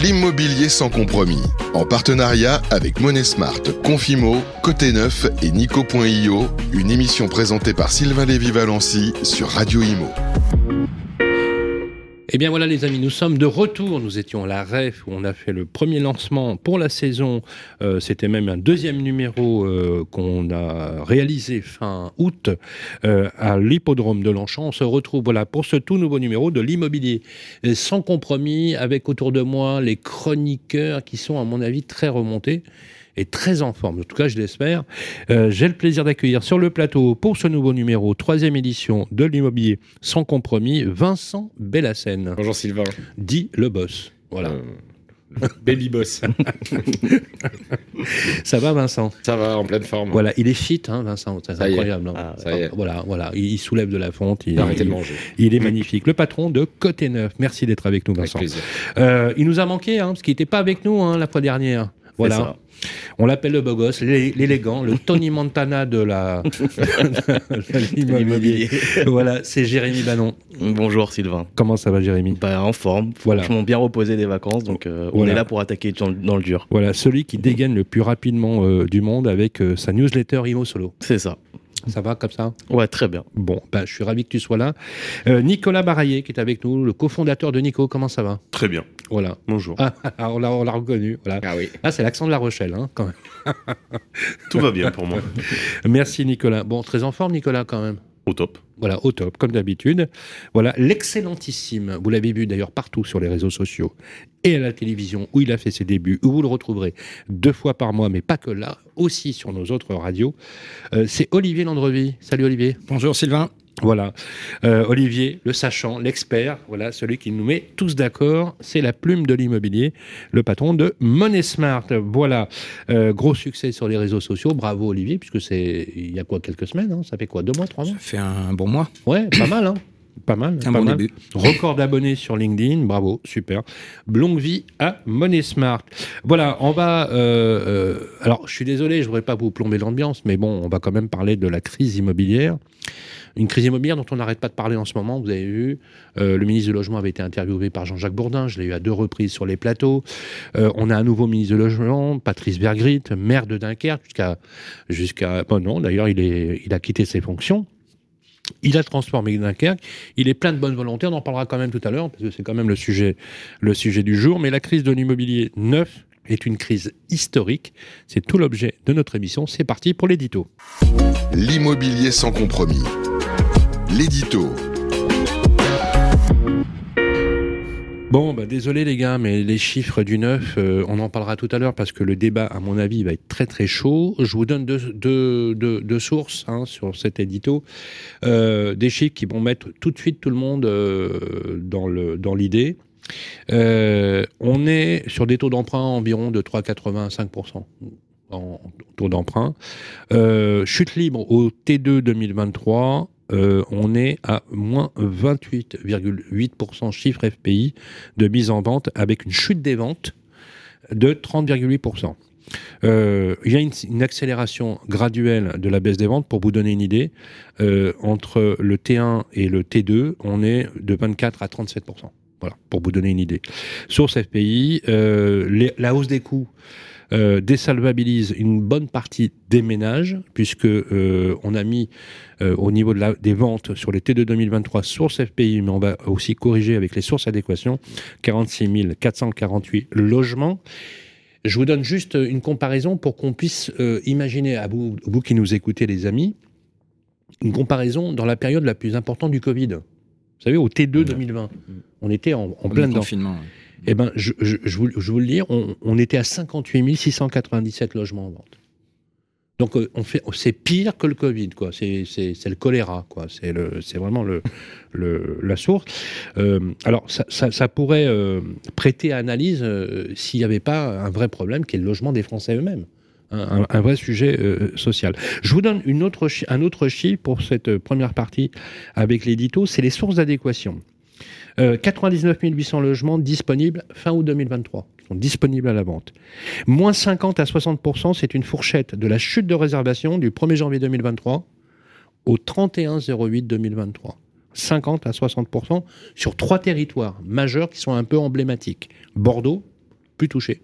L'immobilier sans compromis. En partenariat avec Money Smart, Confimo, Côté Neuf et Nico.io. Une émission présentée par Sylvain Lévy-Valency sur Radio Imo. Eh bien voilà les amis, nous sommes de retour. Nous étions à la REF où on a fait le premier lancement pour la saison. Euh, c'était même un deuxième numéro euh, qu'on a réalisé fin août euh, à l'hippodrome de Longchamp. On se retrouve voilà pour ce tout nouveau numéro de l'immobilier sans compromis avec autour de moi les chroniqueurs qui sont à mon avis très remontés est très en forme. En tout cas, je l'espère. Euh, j'ai le plaisir d'accueillir sur le plateau pour ce nouveau numéro, troisième édition de l'immobilier sans compromis, Vincent Bellassène. Bonjour Sylvain. Dit le boss. Voilà. Euh, baby Boss. ça va, Vincent? Ça va, en pleine forme. Voilà, il est fit, hein, Vincent. C'est incroyable. Hein. Ah, ça y est. Voilà, voilà, il, soulève de la fonte. Il, il, de manger. il est magnifique. Le patron de Côté Neuf. Merci d'être avec nous, Vincent. Avec plaisir. Euh, il nous a manqué, hein, parce qu'il n'était pas avec nous hein, la fois dernière. Voilà. On l'appelle le beau gosse, l'élégant, le Tony Montana de la l'immobilier. voilà, c'est Jérémy Banon. Bonjour Sylvain. Comment ça va Jérémy? Bah, En forme, voilà. franchement bien reposé des vacances, donc euh, on est là pour attaquer dans, dans, le dur. Voilà, celui qui dégaine le plus rapidement euh, du monde avec euh, sa newsletter Imo Solo. C'est ça. Ça va comme ça Ouais, très bien. Bon, ben, je suis ravi que tu sois là. Euh, Nicolas Baraillé, qui est avec nous, le cofondateur de Nico, comment ça va Très bien. Voilà. Bonjour. Ah, on l'a reconnu. Voilà. Ah oui. Ah, c'est l'accent de La Rochelle, hein, quand même. Tout va bien pour moi. Merci Nicolas. Bon, très en forme Nicolas, quand même. Au top. Voilà, au top, comme d'habitude. Voilà, l'excellentissime, vous l'avez vu d'ailleurs partout sur les réseaux sociaux et à la télévision où il a fait ses débuts, où vous le retrouverez deux fois par mois, mais pas que là, aussi sur nos autres radios. Euh, c'est Olivier Landrevi. Salut Olivier. Bonjour Sylvain. Voilà, euh, Olivier, le sachant, l'expert, voilà, celui qui nous met tous d'accord, c'est la plume de l'immobilier, le patron de Money Smart. Voilà, euh, gros succès sur les réseaux sociaux, bravo Olivier, puisque c'est il y a quoi quelques semaines, hein ça fait quoi deux mois, trois mois? Ça fait un bon mois. Ouais, pas mal, hein. Pas mal. Un pas bon mal. début. Record d'abonnés sur LinkedIn, bravo, super. Longue vie à Money Smart. Voilà, on va. Euh, euh, alors, je suis désolé, je voudrais pas vous plomber l'ambiance, mais bon, on va quand même parler de la crise immobilière. Une crise immobilière dont on n'arrête pas de parler en ce moment. Vous avez vu, euh, le ministre du Logement avait été interviewé par Jean-Jacques Bourdin. Je l'ai eu à deux reprises sur les plateaux. On a un nouveau ministre du Logement, Patrice Bergrit, maire de Dunkerque jusqu'à jusqu'à. Bon non, d'ailleurs, il est, il a quitté ses fonctions. Il a transformé Dunkerque. Il est plein de bonne volonté. On en parlera quand même tout à l'heure parce que c'est quand même le sujet, le sujet du jour. Mais la crise de l'immobilier neuf est une crise historique. C'est tout l'objet de notre émission. C'est parti pour l'édito. L'immobilier sans compromis. L'édito. Bon, bah, désolé les gars, mais les chiffres du neuf, euh, on en parlera tout à l'heure parce que le débat, à mon avis, va être très très chaud. Je vous donne deux, deux, deux, deux sources hein, sur cet édito, euh, des chiffres qui vont mettre tout de suite tout le monde euh, dans l'idée. Euh, on est sur des taux d'emprunt environ de 3,85% en taux d'emprunt. Euh, chute libre au T2 2023. Euh, on est à moins 28,8% chiffre FPI de mise en vente avec une chute des ventes de 30,8%. Euh, il y a une, accélération graduelle de la baisse des ventes. Pour vous donner une idée, euh, entre le T1 et le T2, on est de 24 à 37%. Voilà, pour vous donner une idée. Source FPI, la hausse des coûts euh, désalvabilise une bonne partie des ménages, puisque euh, on a mis euh, au niveau de la, des ventes sur les T2 2023 sources FPI, mais on va aussi corriger avec les sources adéquation, 46 448 logements. Je vous donne juste une comparaison pour qu'on puisse imaginer, à vous, vous qui nous écoutez les amis, une comparaison dans la période la plus importante du Covid. Vous savez, au T2 2020, on était en, en plein dedans. confinement. ouais. Eh ben, je, je, je, vous, le dis, on, était à 58 697 logements en vente. Donc, euh, on fait, c'est pire que le Covid, quoi. C'est, le choléra, quoi. C'est le, c'est vraiment le, le, la source. Euh, alors, ça, ça, pourrait euh, prêter à analyse s'il n'y avait pas un vrai problème qui est le logement des Français eux-mêmes. Un, un, vrai sujet social. Je vous donne une autre un autre chiffre pour cette première partie avec l'édito, c'est les sources d'adéquation. Euh, 99 800 logements disponibles fin août 2023, qui sont disponibles à la vente. Moins 50 à 60%, c'est une fourchette de la chute de réservation du 1er janvier 2023 au 31 08 2023. 50 à 60% sur trois territoires majeurs qui sont un peu emblématiques. Bordeaux, plus touchés.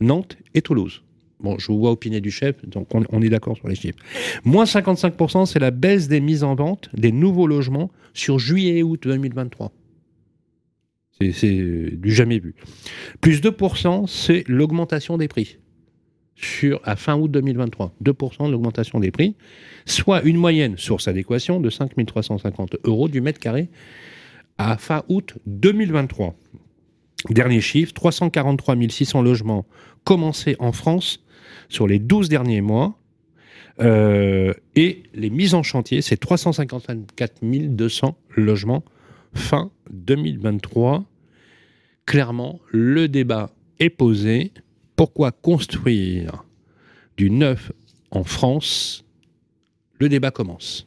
Nantes et Toulouse. Bon, je vous vois opiner du chef, donc on, est d'accord sur les chiffres. Moins 55%, c'est la baisse des mises en vente des nouveaux logements sur juillet et août 2023. C'est du jamais vu. Plus 2%, c'est l'augmentation des prix sur, à fin août 2023. 2% de l'augmentation des prix, soit une moyenne, source adéquation, de 5 350 euros du mètre carré à fin août 2023. Dernier chiffre, 343 600 logements commencés en France sur les 12 derniers mois. Euh, et les mises en chantier, c'est 354 200 logements fin 2023. Clairement, le débat est posé. Pourquoi construire du neuf en France? Le débat commence.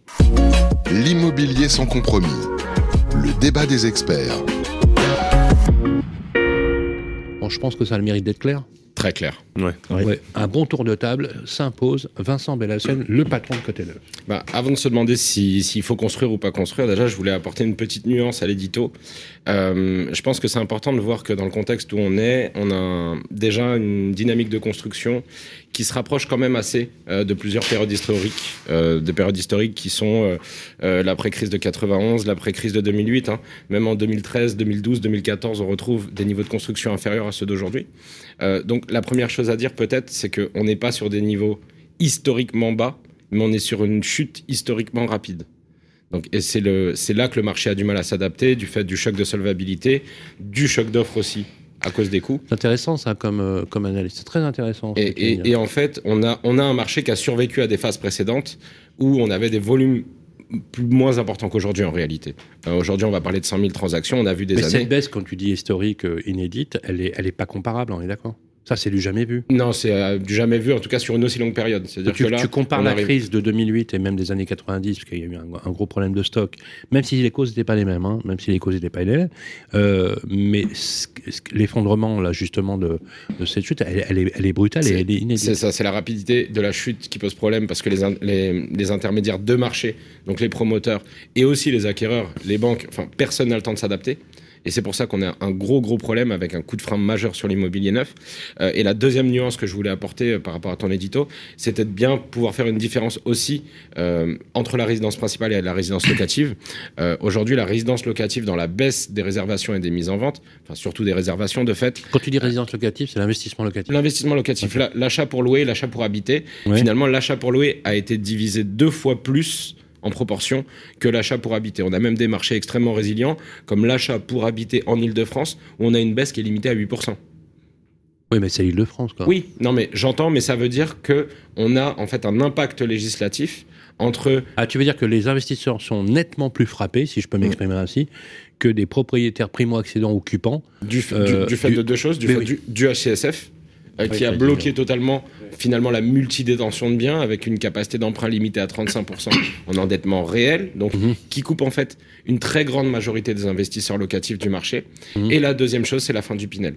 L'immobilier sans compromis. Le débat des experts. Bon, je pense que ça a le mérite d'être clair. Très clair. Ouais. Un bon tour de table s'impose. Vincent Bellassène, le patron de Côté Neuf. Bah, avant de se demander s'il faut construire ou pas construire, déjà, je voulais apporter une petite nuance à l'édito. Euh, je pense que c'est important de voir que dans le contexte où on est, on a déjà une dynamique de construction qui se rapproche quand même assez euh, de plusieurs périodes historiques, euh, des périodes historiques qui sont l'après-crise de 91, l'après-crise de 2008. Hein. Même en 2013, 2012, 2014, on retrouve des niveaux de construction inférieurs à ceux d'aujourd'hui. donc la première chose à dire peut-être, c'est qu'on n'est pas sur des niveaux historiquement bas, mais on est sur une chute historiquement rapide. Donc, et c'est là que le marché a du mal à s'adapter, du fait du choc de solvabilité, du choc d'offre aussi, à cause des coûts. C'est intéressant ça comme, euh, comme analyse, c'est très intéressant. Et, en fait, on a, on a un marché qui a survécu à des phases précédentes où on avait des volumes plus, moins importants qu'aujourd'hui en réalité. Euh, aujourd'hui, on va parler de 100 000 transactions, on a vu des Mais années... cette baisse, quand tu dis historique, euh, inédite, elle n'est elle est pas comparable, on est d'accord? Ça, c'est du jamais vu. Non, c'est euh, du jamais vu, en tout cas sur une aussi longue période. C'est-à-dire tu, que là, tu compares la crise de 2008 et même des années 90, parce qu'il y a eu un, gros problème de stock, même si les causes n'étaient pas les mêmes, hein, même si les causes n'étaient pas les mêmes, euh, mais l'effondrement, là, justement, de, cette chute, elle, est, elle est, brutale et elle est inédite. C'est ça, c'est la rapidité de la chute qui pose problème, parce que les, les, intermédiaires de marché, donc les promoteurs et aussi les acquéreurs, les banques, enfin, personne n'a le temps de s'adapter. Et c'est pour ça qu'on a un gros, gros problème avec un coup de frein majeur sur l'immobilier neuf. Euh, et la deuxième nuance que je voulais apporter euh, par rapport à ton édito, c'était de bien pouvoir faire une différence aussi euh, entre la résidence principale et la résidence locative. Aujourd'hui, la résidence locative, dans la baisse des réservations et des mises en vente, enfin surtout des réservations de fait. Quand tu dis résidence locative, c'est l'investissement locatif. L'investissement locatif, l'achat pour louer, l'achat pour habiter. Finalement, l'achat pour louer a été divisé deux fois plus en proportion que l'achat pour habiter. On a même des marchés extrêmement résilients, comme l'achat pour habiter en Ile-de-France, où on a une baisse qui est limitée à 8%. Oui, mais c'est l'Île-de-France, quoi. Oui, non, mais j'entends, mais ça veut dire que on a en fait un impact législatif entre. Ah, tu veux dire que les investisseurs sont nettement plus frappés, si je peux m'exprimer ainsi, que des propriétaires primo-accédants occupants. Du, euh, fait de deux choses, du fait du, du HCSF, euh, qui a bloqué totalement finalement la multidétention de biens avec une capacité d'emprunt limitée à 35% en endettement réel, donc mhm. qui coupe en fait une très grande majorité des investisseurs locatifs du marché. Mhm. Et la deuxième chose, c'est la fin du Pinel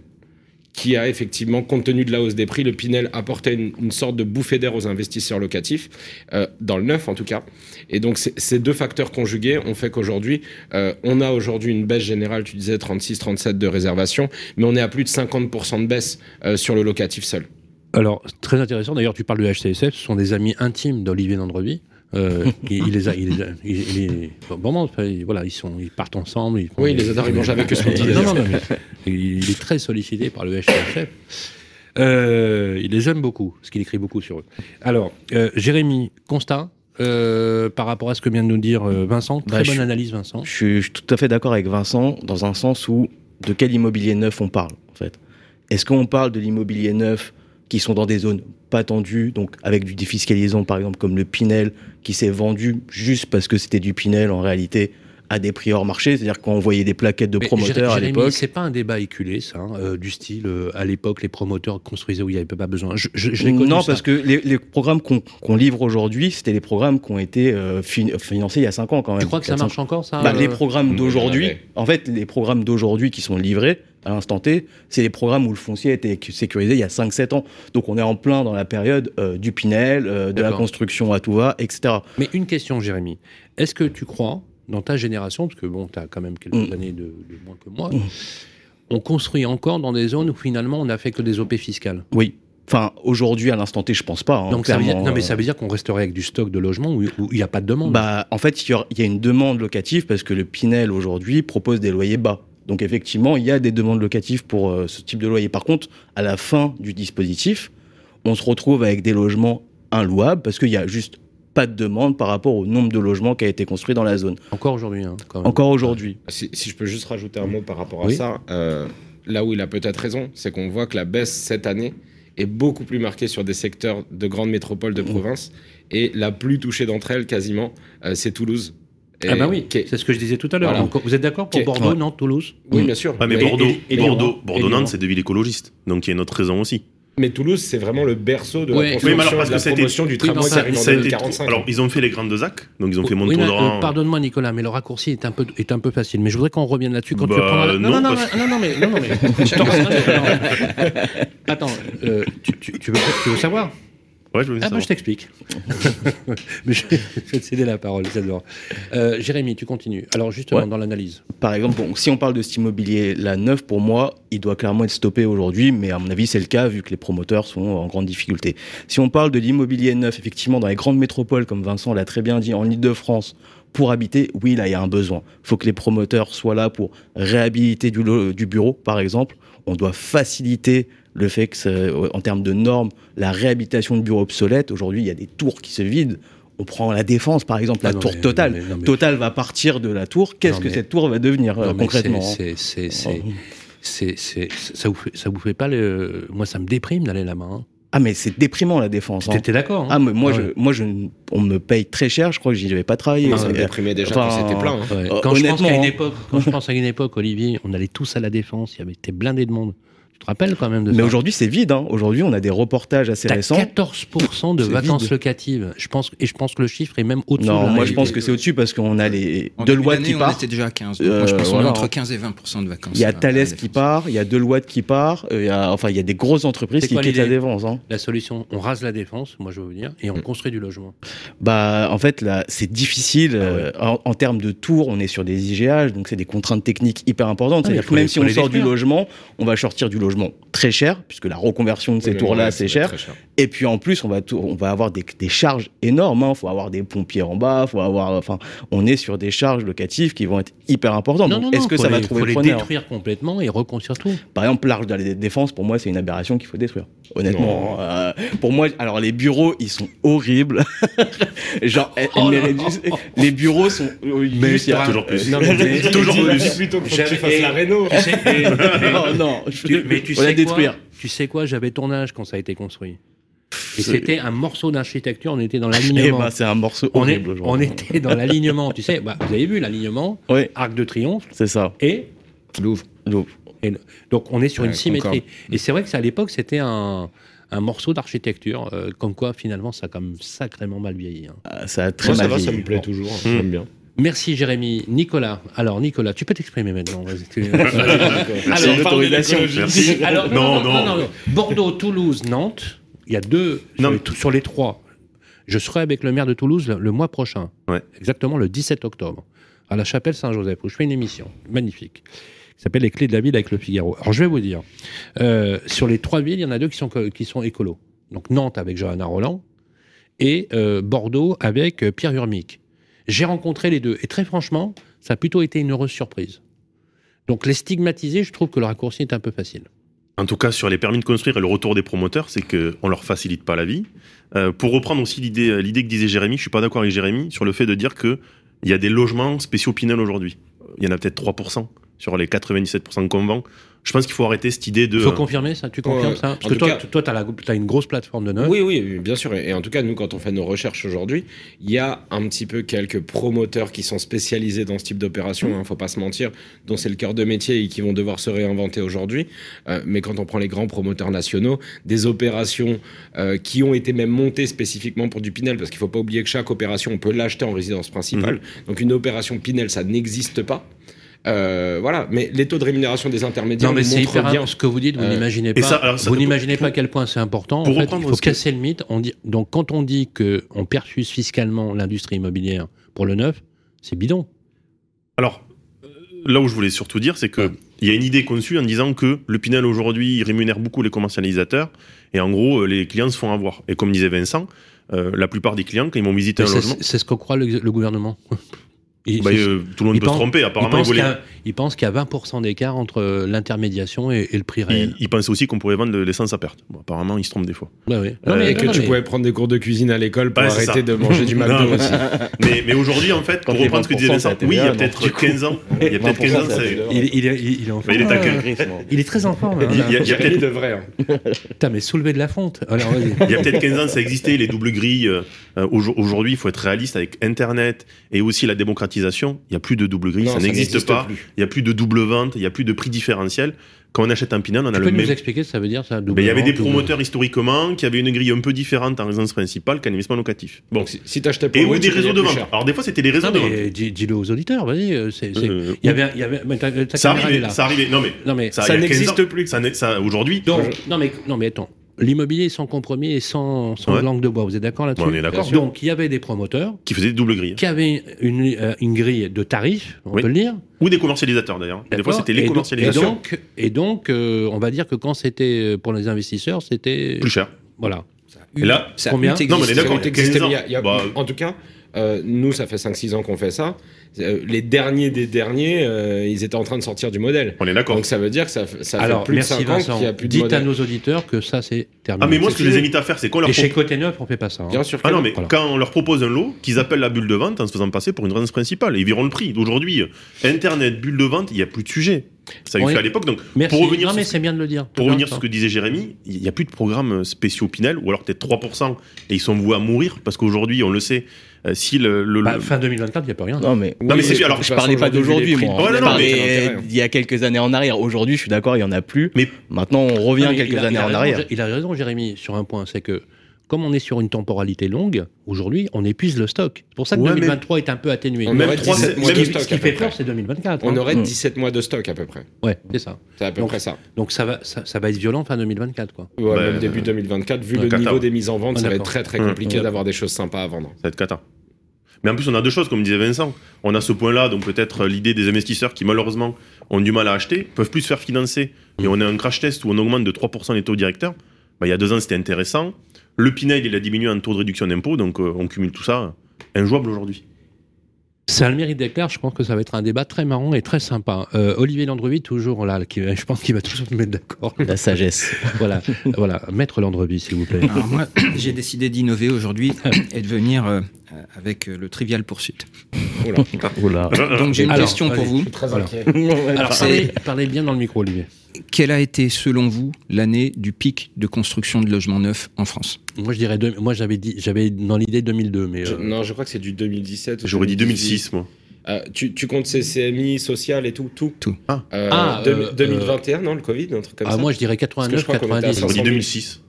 qui a effectivement, compte tenu de la hausse des prix, le Pinel apportait une, sorte de bouffée d'air aux investisseurs locatifs, euh, dans le neuf en tout cas. Et donc ces deux facteurs conjugués ont fait qu'aujourd'hui, euh, on a aujourd'hui une baisse générale, tu disais 36-37 de réservation, mais on est à plus de 50% de baisse euh, sur le locatif seul. Alors, très intéressant, d'ailleurs tu parles du HCSF, ce sont des amis intimes d'Olivier Nandrevie. Euh, il, les a, il les a, il, bon, voilà, ils sont, ils partent ensemble. Ils oui, il les adore, il mange avec eux ce midi. Non, non, non, il est très sollicité par le HCF. Euh, il les aime beaucoup, parce qu'il écrit beaucoup sur eux. Alors, euh, Jérémy, constat euh, par rapport à ce que vient de nous dire euh, Vincent? Très bah, bonne analyse, Vincent. Je suis, tout à fait d'accord avec Vincent, dans un sens où de quel immobilier neuf on parle, en fait? Est-ce qu'on parle de l'immobilier neuf qui sont dans des zones pas tendues, donc avec du défiscalisation, par exemple, comme le Pinel, qui s'est vendu juste parce que c'était du Pinel en réalité à des prix hors marché, c'est-à-dire qu'on voyait des plaquettes de promoteurs à l'époque. C'est pas un débat éculé, ça, hein, euh, du style euh, à l'époque les promoteurs construisaient où il n'y avait pas besoin. Je, non, parce que les, programmes qu'on livre aujourd'hui, c'était les programmes qui ont été euh, financés il y a 5 ans quand même. Tu crois que ça marche encore, ça bah, Les programmes d'aujourd'hui, en fait, les programmes d'aujourd'hui qui sont livrés, à l'instant T, c'est les programmes où le foncier a été sécurisé il y a 5-7 ans. Donc on est en plein dans la période euh, du Pinel, euh, de la construction à tout va, etc. Mais une question, Jérémy. Est-ce que tu crois, dans ta génération, parce que bon, tu as quand même quelques mm. années de, moins que moi, on construit encore dans des zones où finalement on n'a fait que des OP fiscales? Oui. Enfin, aujourd'hui, à l'instant T, je pense pas. hein, Donc ça veut dire, non, mais euh, ça veut dire qu'on resterait avec du stock de logements où il n'y a pas de demande. Bah, en fait, il y, aura- il y a une demande locative parce que le Pinel aujourd'hui propose des loyers bas. Donc effectivement, il y a des demandes locatives pour euh, ce type de loyer. Par contre, à la fin du dispositif, on se retrouve avec des logements inlouables parce qu'il y a juste pas de demande par rapport au nombre de logements qui a été construit dans la zone. Encore aujourd'hui. hein. Encore aujourd'hui. Si, si je peux juste rajouter un mot par rapport à Oui. ça, euh, là où il a peut-être raison, c'est qu'on voit que la baisse cette année est beaucoup plus marquée sur des secteurs de grandes métropoles de province et la plus touchée d'entre elles quasiment, euh, c'est Toulouse. Et- Ah bah oui, c'est ce que je disais tout à l'heure. Voilà. Vous êtes d'accord pour Qui est- Bordeaux, Ouais. Nantes, Toulouse Oui, bien sûr. Ouais, mais Et- Bordeaux, et- et Bordeaux, Lyon. Bordeaux Et Nantes, Lyon. c'est deux villes écologistes. Donc il y a une autre raison aussi. Mais Toulouse, c'est vraiment le berceau de Ouais. la Oui, construction, mais alors, parce de la que c'était- promotion du Oui, tramway qui ça- arrive en Ça a été 2045. trop- Alors ils ont fait les grandes ZAC, donc ils ont fait Oui, mais, Montaudran. euh, Pardonne-moi, Nicolas, mais le raccourci est un peu, est un peu facile. Mais je voudrais qu'on revienne là-dessus. Quand tu Bah, veux prendre la- non, non, non, parce- non, non, mais, non, non, mais. Attends, euh, tu, tu- tu veux, tu veux savoir? Ouais, je veux Ah bah je t'explique. Mais je, vais te céder la parole, j'adore. Euh, Jérémy, tu continues. Alors justement, Ouais. dans l'analyse. Par exemple, bon, si on parle de cet immobilier-là neuf, pour moi, il doit clairement être stoppé aujourd'hui, mais à mon avis, c'est le cas vu que les promoteurs sont en grande difficulté. Si on parle de l'immobilier neuf, effectivement, dans les grandes métropoles, comme Vincent l'a très bien dit, en Ile-de-France, pour habiter, oui, là, il y a un besoin. Il faut que les promoteurs soient là pour réhabiliter du bureau, par exemple. On doit faciliter le fait que, ça- en termes de normes, la réhabilitation de bureaux obsolètes. Aujourd'hui, il y a des tours qui se vident. On prend la défense, par exemple, la Ah non, tour Total. Total va partir de la tour. Qu'est-ce que mais- cette tour va devenir euh, Non, concrètement c'est- Oh. ça vous fait, ça vous fait pas le. Moi, ça me déprime d'aller là-bas. hein. Ah, mais c'est déprimant la défense. hein. T'étais d'accord hein Ah, mais moi, Ah je, moi je, on me paye très cher. Je crois que j'y avais pas travaillé. Non, ça me Euh, déprimait déjà enfin, quand c'était plein. hein. Ouais. Euh, Quand, je pense qu'à une époque, quand je pense à une époque, Olivier, on allait tous à la défense. Il y avait été blindé de monde. Te rappelles quand même de Mais ça aujourd'hui, c'est vide. hein. Aujourd'hui, on a des reportages assez récents. 14% de vacances vide. locatives. Je pense, et je pense que le chiffre est même au-dessous. de Non, moi, je pense que c'est au-dessus parce qu'on a les En deux lois qui on partent. était déjà à 15. Donc moi, je Euh, pense qu'on voilà. est entre 15 et 20 de vacances. Il y a à Thales qui part, il y a Deloitte qui part, euh, il y a, enfin, il y a des grosses entreprises qui quittent la défense. hein. La solution, on rase la défense, moi je veux vous dire, et on Mm. construit du logement. Bah, en fait, là, c'est difficile. Ah euh, en, en termes de tours, on est sur des IGH, donc c'est des contraintes techniques hyper importantes. Ah, C'est-à-dire que même si on sort du logement, on va sortir du logement très cher, puisque la reconversion de ces Oui, tours-là, c'est cher. Et puis en plus, on va, tout- on va avoir des, des charges énormes. Il faut avoir des pompiers en bas, faut avoir, enfin, on est sur des charges locatives qui vont être hyper importantes. Est-ce que ça va trouver faut le les preneur détruire complètement et reconstruire tout. Par exemple, l'arche de la défense, pour moi, c'est une aberration qu'il faut détruire. Honnêtement, euh, pour moi, alors les bureaux, ils sont horribles. Genre, Oh là là. les bureaux sont. juste, il y a- Toujours plus. Non, mais- mais- Toujours Dis- plus. dis plutôt que tu fasses la réno. Non, non, je- mais tu la sais détruire. quoi Tu sais quoi J'avais ton âge quand ça a été construit. Et c'était un morceau d'architecture, on était dans Eh l'alignement. ben, c'est un morceau on, est- horrible on aujourd'hui. était dans l'alignement, tu sais, bah, vous avez vu l'alignement, Oui, arc de triomphe, c'est ça. et Louvre. Donc, donc on est sur une symétrie. Concorde. Et c'est vrai que c'est à l'époque, c'était un, un morceau d'architecture, euh, comme quoi finalement ça a quand même sacrément mal vieilli. hein. euh, ça a très Moi, ça mal va, vieilli. ça me plaît toujours. hein, J'aime bien. Merci Jérémy. Nicolas, alors Nicolas, tu peux t'exprimer maintenant. tu-. Alors, Non, non. Bordeaux, Toulouse, Nantes, il y a deux sur, Non. les, sur les trois. Je serai avec le maire de Toulouse le, le mois prochain, Ouais. exactement le 17 octobre, à la chapelle Saint-Joseph, où je fais une émission magnifique qui s'appelle Les clés de la ville avec le Figaro. Alors, je vais vous dire, euh, sur les trois villes, il y en a deux qui sont, qui sont écolos. Donc, Nantes avec Johanna Roland et euh, Bordeaux avec euh, Pierre Urmic. J'ai rencontré les deux et très franchement, ça a plutôt été une heureuse surprise. Donc, les stigmatiser, je trouve que le raccourci est un peu facile. En tout cas, sur les permis de construire et le retour des promoteurs, c'est qu'on leur facilite pas la vie. Euh, pour reprendre aussi l'idée, euh, l'idée que disait Jérémy, je suis pas d'accord avec Jérémy sur le fait de dire que il y a des logements spéciaux Pinel aujourd'hui. Il y en a peut-être 3% sur les 97% qu'on vend. Je pense qu'il faut arrêter cette idée de. Il faut confirmer ça Tu confirmes Ouais, ça Parce que toi, cas- toi, tu as, une grosse plateforme de neuf. Oui, oui, bien sûr. Et en tout cas, nous, quand on fait nos recherches aujourd'hui, il y a un petit peu quelques promoteurs qui sont spécialisés dans ce type d'opération, il ne faut pas se mentir, dont c'est le cœur de métier et qui vont devoir se réinventer aujourd'hui. Euh, mais quand on prend les grands promoteurs nationaux, des opérations euh, qui ont été même montées spécifiquement pour du Pinel, parce qu'il ne faut pas oublier que chaque opération, on peut l'acheter en résidence principale. Donc une opération Pinel, ça n'existe pas. Euh, voilà, mais les taux de rémunération des intermédiaires Non, mais c'est montrent hyper bien. ce que vous dites, vous Euh, n'imaginez pas. ça, alors, ça vous n'imaginez pas à quel point c'est important. pour en fait, il faut que- casser le mythe. On dit, donc, quand on dit que on perfuse fiscalement l'industrie immobilière pour le neuf, c'est bidon. Alors, euh, là où je voulais surtout dire, c'est que il y a une idée conçue en disant que le Pinel aujourd'hui rémunère beaucoup les commercialisateurs et en gros les clients se font avoir. Et comme disait Vincent, euh, la plupart des clients quand ils m'ont visité Mais un C'est logement, c'est ce que croit le, le gouvernement. Il- bah, euh, tout le monde il peut pense- se tromper. il Apparemment, pense qu'il y, il pense qu'il y a 20% d'écart entre euh, l'intermédiation et, et le prix réel. ils, ils pensaient aussi qu'on pourrait vendre de l'essence à perte. Bon, apparemment, ils se trompent des fois. Ouais, ouais. Euh, et que non, tu mais- pouvais prendre des cours de cuisine à l'école pour c'est arrêter ça. de manger du McDo Non, aussi. Mais, mais aujourd'hui, en fait, Quand pour reprendre ce que disait 20%, Vincent, oui, il y a peut-être non, du coup. 15 ans. Il y a peut-être 15 ans, 20%, ça a c'est- été il, il est, il en il est hein. Il est très en forme. hein, Il y a- il il peut-être- de vrai. hein. Putain, mais soulever de la fonte. Il y a peut-être 15 ans, ça existait, les doubles grilles. Aujo- Aujourd'hui, il faut être réaliste avec Internet et aussi la Il n'y a plus de double grille, Non, ça n'existe pas. Il n'y a plus de double vente, il n'y a plus de prix différentiel. Quand on achète un Pinel, on a Tu le peux nous même. expliquer ce que ça veut dire ça Ben, il y avait des double- promoteurs historiquement qui avaient une grille un peu différente en résidence principale qu'en investissement locatif. Bon. Donc si, si t'achetais pour Et ou des tu réseaux de vente. Alors des fois, c'était les réseaux Non, de vente. mais dis- dis-le aux auditeurs, vas-y. euh, c'est- c'est- Il y avait, il y avait, mais ta- ta ça arrivait, là. ça arrivait. Non mais Non mais, ça, Ça il y a 15 n'existe plus. Ça, aujourd'hui. donc, non mais, non mais attends. L'immobilier sans compromis et sans, sans Ouais. langue de bois. Vous êtes d'accord là-dessus on est d'accord. Donc il y avait des promoteurs Qui faisaient des doubles grilles. qui avaient une, euh, une grille de tarifs, on Oui. peut le dire. Ou des commercialisateurs d'ailleurs. Des fois, c'était Et les donc- commercialisateurs. Et donc, et donc euh, on va dire que quand c'était euh, pour les investisseurs, c'était Plus cher. voilà. Et là, Ça a combien eu Non, mais on est existé. d'accord. Ça il y a existait, 15 ans. mais il y a- il y a- Bah, en tout cas, euh, nous, ça fait 5-6 ans qu'on fait ça. Euh, les derniers des derniers, euh, ils étaient en train de sortir du modèle. On est d'accord. Donc ça veut dire que ça, fait- ça Alors fait plus merci de 5 ans Vincent. qu'il n'y a plus de Dites à nos auditeurs que ça c'est terminé. Ah mais moi, ce que je les invite à faire, c'est qu'on leur et chez propose- Côté Neuf, on fait pas ça. hein. Bien sûr que Ah non, non. mais Voilà. quand on leur propose un lot, qu'ils appellent la bulle de vente en se faisant passer pour une résidence principale. Ils verront le prix. D'aujourd'hui, Internet, bulle de vente, il n'y a plus de sujet. Ça a eu Oui. fait à l'époque. Donc, Merci. pour revenir non sur mais ce- c'est bien de le dire. pour revenir sur ce que disait Jérémy, il n'y a plus de programmes spéciaux Pinel, ou alors peut-être 3%, et ils sont voués à mourir, parce qu'aujourd'hui, on le sait, euh, si le... le- Bah, le- fin 2024, il n'y a pas rien. Non, mais Non, mais c'est sûr, alors, je parlais pas d'aujourd'hui, moi. Je non, mais- euh, d'il y a quelques années en arrière. Aujourd'hui, je suis d'accord, il y en a plus. Mais- maintenant, on revient mais quelques il a- années il a en arrière. Il a raison, Jérémy, sur un point, c'est que comme on est sur une temporalité longue, aujourd'hui, on épuise le stock. C'est pour ça que Ouais, mais- 2023 est un peu atténué. On Même aurait trois- 17 même mois ce de qui, stock. ce qui à fait peu peur, près. c'est 2024. On hein. aurait Mm. 17 mois de stock à peu près. Ouais, c'est ça. C'est à peu Donc, près ça. Donc ça va, ça, ça va être violent fin 2024, quoi. Ouais, Bah, même début 2024, vu le cata. niveau des mises en vente, Ah, ça va être très très compliqué hum. d'avoir des choses sympas à vendre. Ça va être cata. Mais en plus, on a deux choses, comme disait Vincent. On a ce point-là, donc peut-être euh, l'idée des investisseurs qui, malheureusement, ont du mal à acheter, peuvent plus se faire financer. Et on a un crash test où on augmente de 3% les taux directeurs. Bah, il y a deux ans, c'était intéressant. Le Pinel, il a diminué en taux de réduction d'impôt, donc euh, on cumule tout ça. Injouable aujourd'hui. Ça a le mérite d'être clair, je pense que ça va être un débat très marrant et très sympa. Euh, Olivier Landrevi, toujours là, qui, je pense qu'il va toujours nous mettre d'accord. La sagesse. voilà, voilà. Maître Landrevi, s'il vous plaît. Alors moi, j'ai décidé d'innover aujourd'hui et de venir euh, euh, avec euh, le Trivial Poursuite. Oula. Donc j'ai une Alors, question pour vous. Voilà. Alors, parlez, parlez bien dans le micro, Olivier. Quelle a été, selon vous, l'année du pic de construction de logements neufs en France? Moi, je dirais, deux- moi, j'avais dit, j'avais dans l'idée 2002, mais Je- euh, non, je crois que c'est du 2017. ou J'aurais dit 2018. 2006, moi. Euh, tu, tu comptes CCMI, social et tout Tout? Tout. Ah. Euh, Ah, deux- euh, 2021, non, le Covid, un truc comme ah, ça? moi, je dirais Parce que 89, je crois qu'on était à 90. J'aurais dit 500 000. 2006.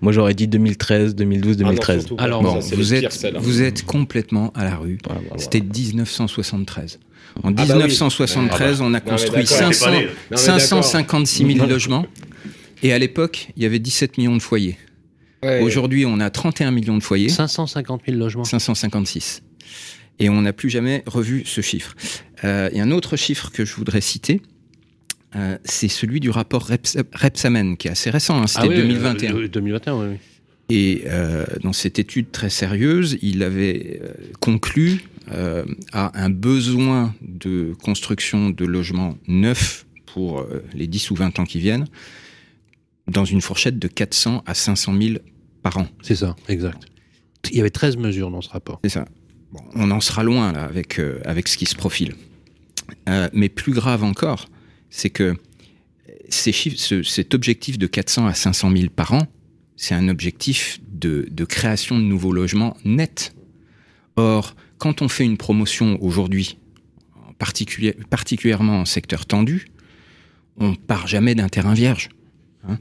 Moi, j'aurais dit 2013, 2012, Ah non, 2013. surtout. Alors, Bon, vous, êtes, celles-là. vous êtes complètement à la rue. Voilà, voilà. C'était 1973. En Ah bah oui. 1973, on a construit d'accord. 500 T'es pas né. Non, mais 556 000 logements. Et à l'époque, il y avait 17 millions de foyers. Ouais. Aujourd'hui, on a 31 millions de foyers. 550 000 logements. 556. Et on n'a plus jamais revu ce chiffre. Euh, Il y a un autre chiffre que je voudrais citer. Euh, c'est celui du rapport Reps- Repsamen, qui est assez récent, hein, c'était Ah oui, 2021. euh, 2021, oui. oui. Et euh, dans cette étude très sérieuse, il avait conclu à un besoin de construction de logements neufs pour les 10 ou 20 ans qui viennent, dans une fourchette de 400 à 500 000 par an. C'est ça, exact. Il y avait 13 mesures dans ce rapport. C'est ça. Bon, on en sera loin là avec, avec ce qui se profile. Mais plus grave encore, c'est que cet objectif de 400 à 500 000 par an, c'est un objectif de, création de nouveaux logements net. Or, quand on fait une promotion aujourd'hui, particulièrement en secteur tendu, on part jamais d'un terrain vierge. hein.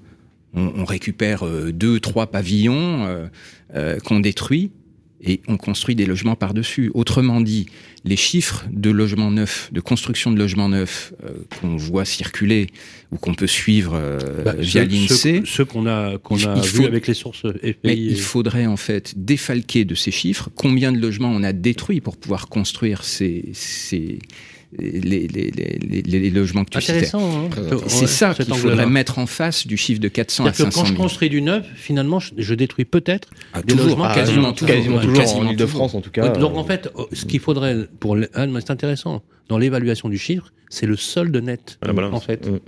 on, on récupère euh, deux, trois pavillons euh, euh, qu'on détruit et on construit des logements par-dessus. Autrement dit, les chiffres de logements neufs, de construction de logements neufs euh, qu'on voit circuler ou qu'on peut suivre euh, Bah, via l'INSEE, Ceux, ceux qu'on a, qu'on a vus avec les sources FPI. mais et- il faudrait en fait défalquer de ces chiffres combien de logements on a détruits pour pouvoir construire ces, ces, les, les, les, les logements que tu citais. Hein C'est ça qu'il faudrait mettre en face du chiffre de 400 à C'est-à-dire que 500 quand je 000. construis du neuf, finalement, je, je détruis peut-être Ah, des toujours, logements ah, quasiment, toujours, Quasiment Ouais, toujours quasiment en Ile-de-France, en tout cas. Donc euh, en fait, oh, ce qu'il faudrait pour le- ah, c'est intéressant dans l'évaluation du chiffre, c'est le solde net balance. en fait. Mm.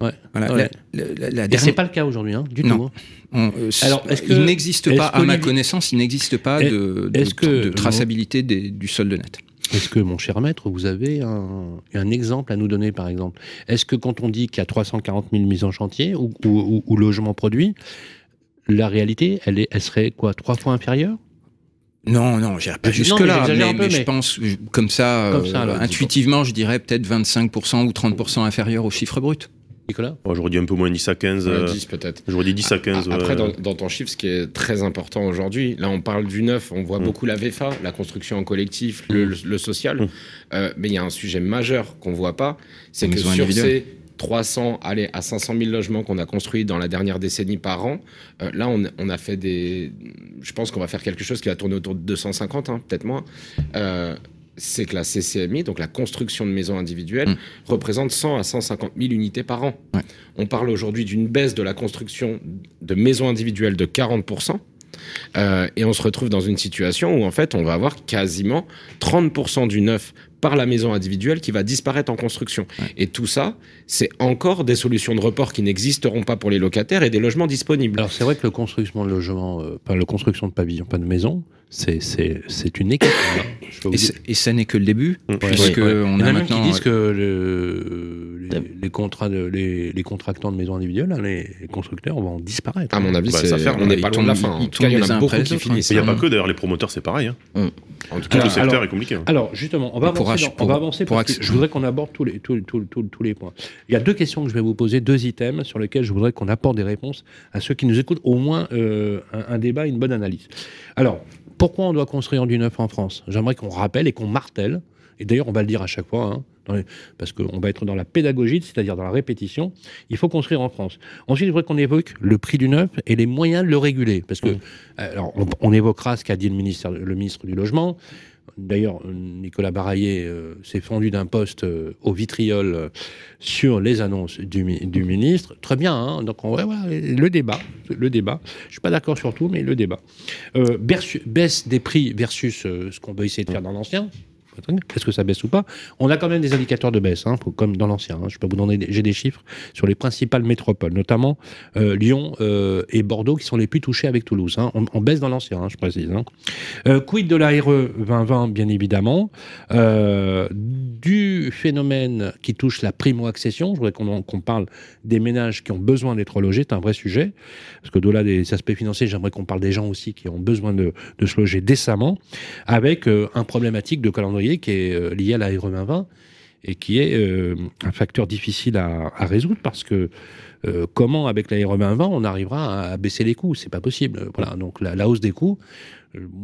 Voilà, Ouais. la- la- la- la Et dernière- c'est pas le cas aujourd'hui, hein, du Non. tout. hein. On, euh, Alors, est-ce que- il n'existe est-ce pas, que à ma connaissance, il n'existe pas de, de, est-ce que- de traçabilité des- du solde net. Est-ce que, mon cher maître, vous avez un, un exemple à nous donner, par exemple? Est-ce que quand on dit qu'il y a 340 000 mises en chantier ou, ou- ou- ou logements produits, la réalité, elle, est, elle serait quoi Trois fois inférieure? Non, non, j'irai pas mais jusque-là, mais, peu, mais je mais- pense, je- comme ça, Comme euh, ça, intuitivement, je dirais peut-être 25% ou 30% inférieur au chiffre brut. Nicolas J'aurais dit un peu moins 10 à 15. Ouais, euh, 10 peut-être. J'aurais dit 10 à 15. A- Après, ouais. dans, dans ton chiffre, ce qui est très important aujourd'hui, là, on parle du neuf, on voit Mm. beaucoup la VFA, la construction en collectif, le, le- le social. Mm. Euh, mais il y a un sujet majeur qu'on voit pas, c'est que sur ces 300, allez, à 500 000 logements qu'on a construits dans la dernière décennie par an, euh, là, on, on a fait des. Je pense qu'on va faire quelque chose qui va tourner autour de 250, hein, peut-être moins. Euh, c'est que la CCMI, donc la construction de maisons individuelles, Mm. représente 100 à 150 000 unités par an. Ouais. On parle aujourd'hui d'une baisse de la construction de maisons individuelles de 40%. Euh, et on se retrouve dans une situation où en fait on va avoir quasiment 30% du neuf par la maison individuelle qui va disparaître en construction. Et tout ça, c'est encore des solutions de report qui n'existeront pas pour les locataires et des logements disponibles. Alors c'est vrai que la construction de logements, euh, pas la construction de pavillons, pas de maisons, c'est c'est c'est une hécatombe. hein. Et, ça n'est que le début, Mm. puisque Ouais, ouais. on a a même qui maintenant. disent que le- les, les contrats de, les, les contractants de maisons individuelles, hein, les, constructeurs vont disparaître. À mon avis, Bah, c'est- ça ferme. on n'est pas loin de la fin. En tout cas, il y en a beaucoup qui autres, finissent. Il n'y a hein. pas que d'ailleurs, les promoteurs, c'est pareil. Hein. En tout cas, le secteur est compliqué. hein. Alors justement, on va Pour on va avancer pour parce que je voudrais qu'on aborde tous les, tous, tous- tous- tous les points. Il y a deux questions que je vais vous poser, deux items sur lesquels je voudrais qu'on apporte des réponses à ceux qui nous écoutent, au moins euh, un, un débat, une bonne analyse. Alors, pourquoi on doit construire du neuf en France? J'aimerais qu'on rappelle et qu'on martèle, et d'ailleurs on va le dire à chaque fois, hein, dans les- parce qu'on va être dans la pédagogie, c'est-à-dire dans la répétition, il faut construire en France. Ensuite, il faudrait qu'on évoque le prix du neuf et les moyens de le réguler, parce que, alors, on, on évoquera ce qu'a dit le, ministère, le ministre du Logement, D'ailleurs, Nicolas Baraillé euh, s'est fendu d'un poste euh, au vitriol euh, sur les annonces du, mi- du ministre. Très bien, hein, donc on, le débat, le débat. Je suis pas d'accord sur tout, mais le débat. Baisse des prix versus ce qu'on veut essayer de faire dans l'ancien. Est-ce que ça baisse ou pas? On a quand même des indicateurs de baisse, hein, comme dans l'ancien. hein. Je peux vous donner, j'ai des chiffres sur les principales métropoles, notamment euh, Lyon euh, et Bordeaux, qui sont les plus touchés avec Toulouse. hein. On, baisse dans l'ancien, je précise. Euh, quid de la RE 2020, bien évidemment, Euh, du phénomène qui touche la primo-accession. Je voudrais qu'on parle des ménages qui ont besoin d'être logés, c'est un vrai sujet. Parce que au-delà des aspects financiers, j'aimerais qu'on parle des gens aussi qui ont besoin de, de se loger décemment, avec un problématique de calendrier qui est euh, lié à la RE 2020 et qui est euh, un facteur difficile à, résoudre parce que euh, comment avec la RE 2020 on arrivera à, baisser les coûts? C'est pas possible. Voilà, donc la, hausse des coûts,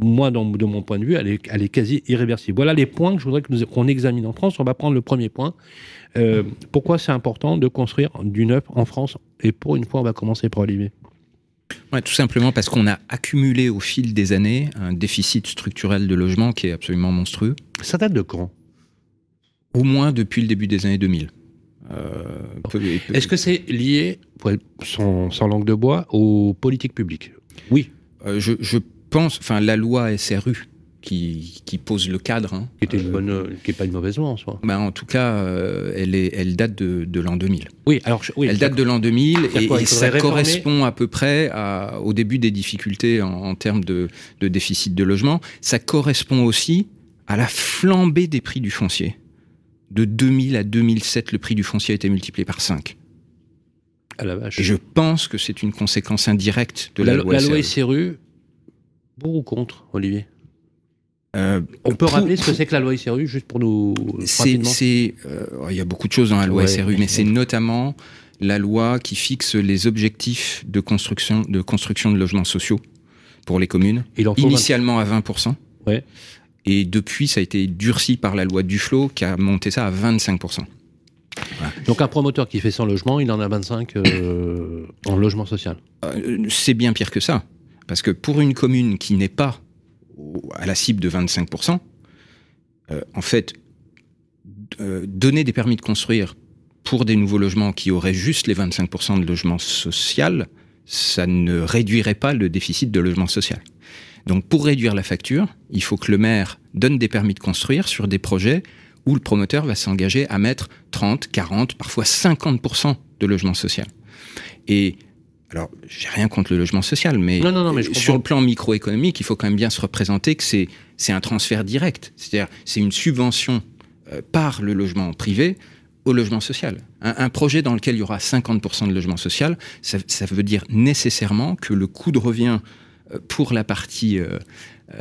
moi, dans- de mon point de vue, elle est, quasi irréversible. Voilà les points que je voudrais qu'on examine en France. On va prendre le premier point. Pourquoi c'est important de construire du neuf en France? Et pour une fois, on va commencer par Olivier. Ouais, tout simplement parce qu'on a accumulé au fil des années un déficit structurel de logement qui est absolument monstrueux, Ça date de quand? Au moins depuis le début des années 2000. Euh, peu- peu- Est-ce que c'est lié, sans, sans langue de bois, aux politiques publiques? Oui, Euh, je, je pense, enfin, la loi SRU qui, qui pose le cadre, hein, qui une euh, pas une mauvaise loi en soi. bah, en tout cas, euh, elle, est, elle date de, de l'an 2000. Oui, alors je- oui, elle date de l'an 2000 C'est-à-dire et, quoi, et il ça correspond à peu près à- au début des difficultés en, en termes de, de déficit de logement. Ça correspond aussi à la flambée des prix du foncier. De 2000 à 2007, le prix du foncier a été multiplié par 5. à la vache. Et je pense que c'est une conséquence indirecte de la, la, loi la loi SRU. SRU, pour ou contre, Olivier? Euh, On peut pour- rappeler ce que c'est que la loi SRU, juste pour nous C'est, euh, il y a beaucoup de choses dans la loi Ouais, SRU, mais c'est notamment la loi qui fixe les objectifs de construction, de construction de logements sociaux pour les communes. Il en faut 20 Initialement à 20%. Ouais. Et depuis, ça a été durci par la loi Duflot qui a monté ça à 25%. Donc un promoteur qui fait 100 logements, il en a 25 euh, en logement social. C'est bien pire que ça. Parce que pour une commune qui n'est pas à la cible de 25%, euh, en fait, euh, donner des permis de construire pour des nouveaux logements qui auraient juste les 25% de logement social, ça ne réduirait pas le déficit de logement social. Donc pour réduire la facture, il faut que le maire donne des permis de construire sur des projets où le promoteur va s'engager à mettre 30, 40, parfois 50% de logement social. Et alors, j'ai rien contre le logement social, mais, Non, non, non, mais je sur le plan microéconomique, il faut quand même bien se représenter que c'est c'est un transfert direct. C'est-à-dire, c'est une subvention euh, par le logement privé au logement social. Un, un projet dans lequel il y aura 50% de logement social, ça, ça veut dire nécessairement que le coût de revient euh, pour la partie euh,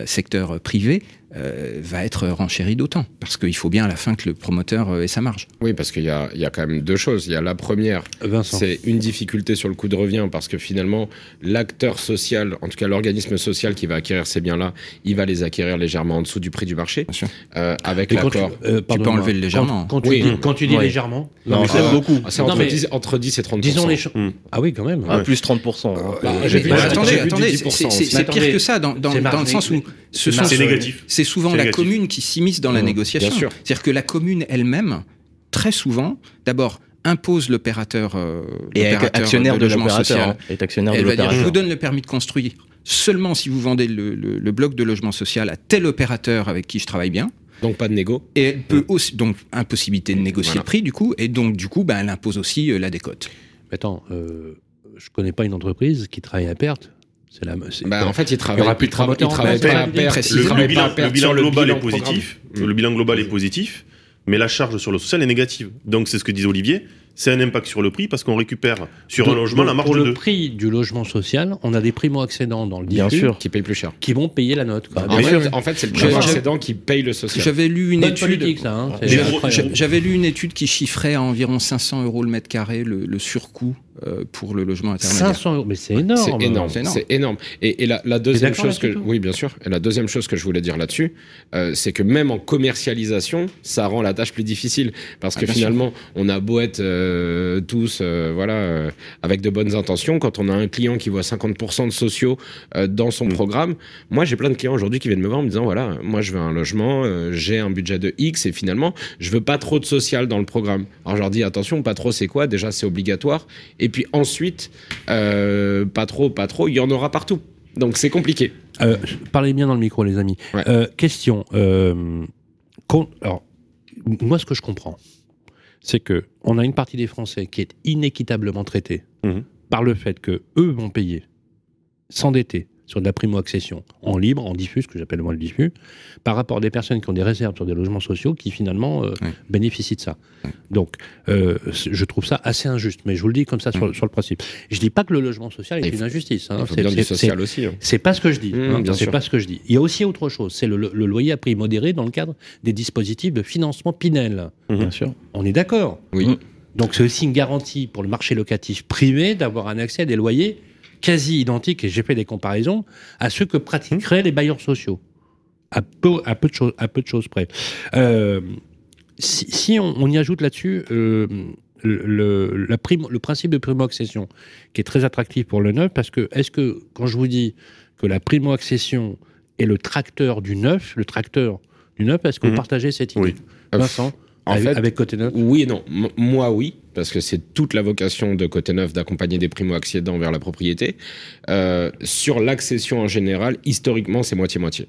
secteur privé euh, va être renchéri d'autant. Parce qu'il faut bien à la fin que le promoteur euh, ait sa marge. Oui, parce qu'il y a, il y a quand même deux choses. Il y a la première, c'est une difficulté sur le coût de revient parce que finalement, l'acteur social, en tout cas l'organisme social qui va acquérir ces biens-là, il va les acquérir légèrement en dessous du prix du marché, Bien sûr. euh, avec tu, l'accord. euh, pardonne-moi, enlever le légèrement. Quand, quand tu Oui. dis, quand tu dis Ouais. légèrement, Non, c'est beaucoup. Ah, c'est entre, mais 10, entre 10 et 30 disons les choses. Mm. Ah oui, quand même. Ah, plus 30%. hein. Bah, Euh, vu, attendez, attendez, 10% c'est- pire que ça, dans, le sens où ce sont C'est négatif. C'est souvent la négatif. commune qui s'immisce dans la Mmh, négociation. C'est-à-dire que la commune elle-même, très souvent, d'abord impose l'opérateur euh, Et actionnaire de logement l'opérateur. social. hein. Est actionnaire de Elle va dire, je vous donne le permis de construire seulement si vous vendez le, le- le bloc de logement social à tel opérateur avec qui je travaille bien. Donc pas de négo. Et elle peut aussi, donc, impossibilité de négocier Voilà. le prix, du coup, et donc, du coup, ben, elle impose aussi euh, la décote. Mais Attends, euh, je connais pas une entreprise qui travaille à perte. C'est la. c'est- Bah, en fait, il Il y travaille, aura plus de travaille, il promoteurs en travaille fait, pas à perte. Le, travaille bilan, le le global bilan est positif. Le bilan global est positif, mais la charge sur le social est négative. Donc c'est ce que disait Olivier. C'est un impact sur le prix parce qu'on récupère sur Donc- un logement la marge Pour de le deux. prix du logement social, on a des primo-accédants dans le Bien sûr. Qui paye plus cher. qui vont payer la note. quoi. En Bien sûr. fait, en fait, c'est le Je- primo je- accédant qui paye le social. J'avais lu une Bonne étude. politique, ça. hein. J'avais lu une étude qui chiffrait à environ 500 euros le mètre carré le, le surcoût euh, pour le logement intermédiaire. 500 euros, mais c'est énorme. C'est énorme, C'est énorme. c'est énorme. Et, et la, la deuxième chose que, oui, bien sûr. Et la deuxième chose que je voulais dire là-dessus, euh, c'est que même en commercialisation, ça rend la tâche plus difficile parce Ah, que finalement, on a beau être euh, tous, euh, voilà, euh, avec de bonnes intentions. Quand on a un client qui voit 50% de sociaux euh, dans son Mm. programme, moi, j'ai plein de clients aujourd'hui qui viennent me voir en me disant, voilà, moi, je veux un logement, euh, j'ai un budget de X et finalement, je veux pas trop de social dans le programme. Alors, je leur dis, attention, pas trop, c'est quoi? Déjà, c'est obligatoire. Et puis ensuite, euh, pas trop, pas trop, il y en aura partout. Donc c'est compliqué. Euh, parlez bien dans le micro, les amis. Ouais. Euh, question. alors, moi, ce que je comprends, c'est que on a une partie des Français qui est inéquitablement traitée Mhm. par le fait que eux vont payer, s'endetter sur de la primo-accession en libre, en diffus, ce que j'appelle moi le diffus, par rapport à des personnes qui ont des réserves sur des logements sociaux qui finalement euh, bénéficient de ça. Donc, euh, je trouve ça assez injuste, mais je vous le dis comme ça sur, sur le principe. Je dis pas que le logement social est une injustice. hein. C'est- hein. c'est pas ce que je dis. Mmh, hein, c'est pas ce que je dis. Il y a aussi autre chose. C'est le, le loyer à prix modéré dans le cadre des dispositifs de financement Pinel. Bien sûr. On est d'accord? Oui. Mmh. Donc c'est aussi une garantie pour le marché locatif privé d'avoir un accès à des loyers quasi identiques, et j'ai fait des comparaisons, à ceux que pratiqueraient les bailleurs sociaux. À peu, à peu, de, choses, à peu de choses près. Euh, si si on, on y ajoute là-dessus euh, le, la prime, le principe de primo-accession, qui est très attractif pour le neuf, parce que est-ce que, quand je vous dis que la primo-accession est le tracteur du neuf, le tracteur du neuf, est-ce que vous Mhm. partagez cette idée? Oui. Vincent, En avec, fait, avec côté neuf? Oui et non. M- moi, oui, parce que c'est toute la vocation de Côté Neuf d'accompagner des primo-accédants vers la propriété. Euh, sur l'accession en général, historiquement, c'est moitié-moitié.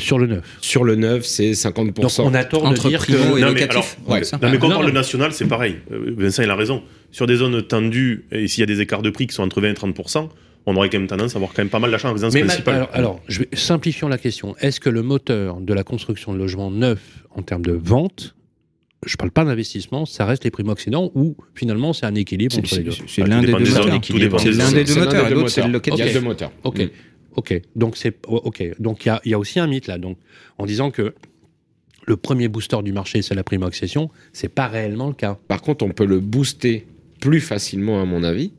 sur le neuf. Sur le neuf, c'est 50%. Donc on a tort de Entre dire primo que... et Non, mais alors, ouais. c'est ça Non, mais quand on parle de national, c'est pareil. Euh, Vincent, il a raison. Sur des zones tendues, et s'il y a des écarts de prix qui sont entre 20 et 30%, on aurait quand même tendance à avoir quand même pas mal d'achat en résidence Mais ma- principale. alors, alors, je vais, simplifions la question. Est-ce que le moteur de la construction de logements neufs en termes de vente, je parle pas d'investissement, ça reste les primo-accédants ou finalement c'est un équilibre C'est- entre les deux c'est- l'un des deux moteurs. C'est l'un des deux moteurs, l'autre c'est le moteurs. Il y locatif. a deux moteurs. Ok, Mm. ok. Donc c'est ok. Donc il y a, il y a aussi un mythe là. Donc en disant que le premier booster du marché c'est la primo-accession, c'est pas réellement le cas. Par contre, on peut le booster plus facilement, à mon avis,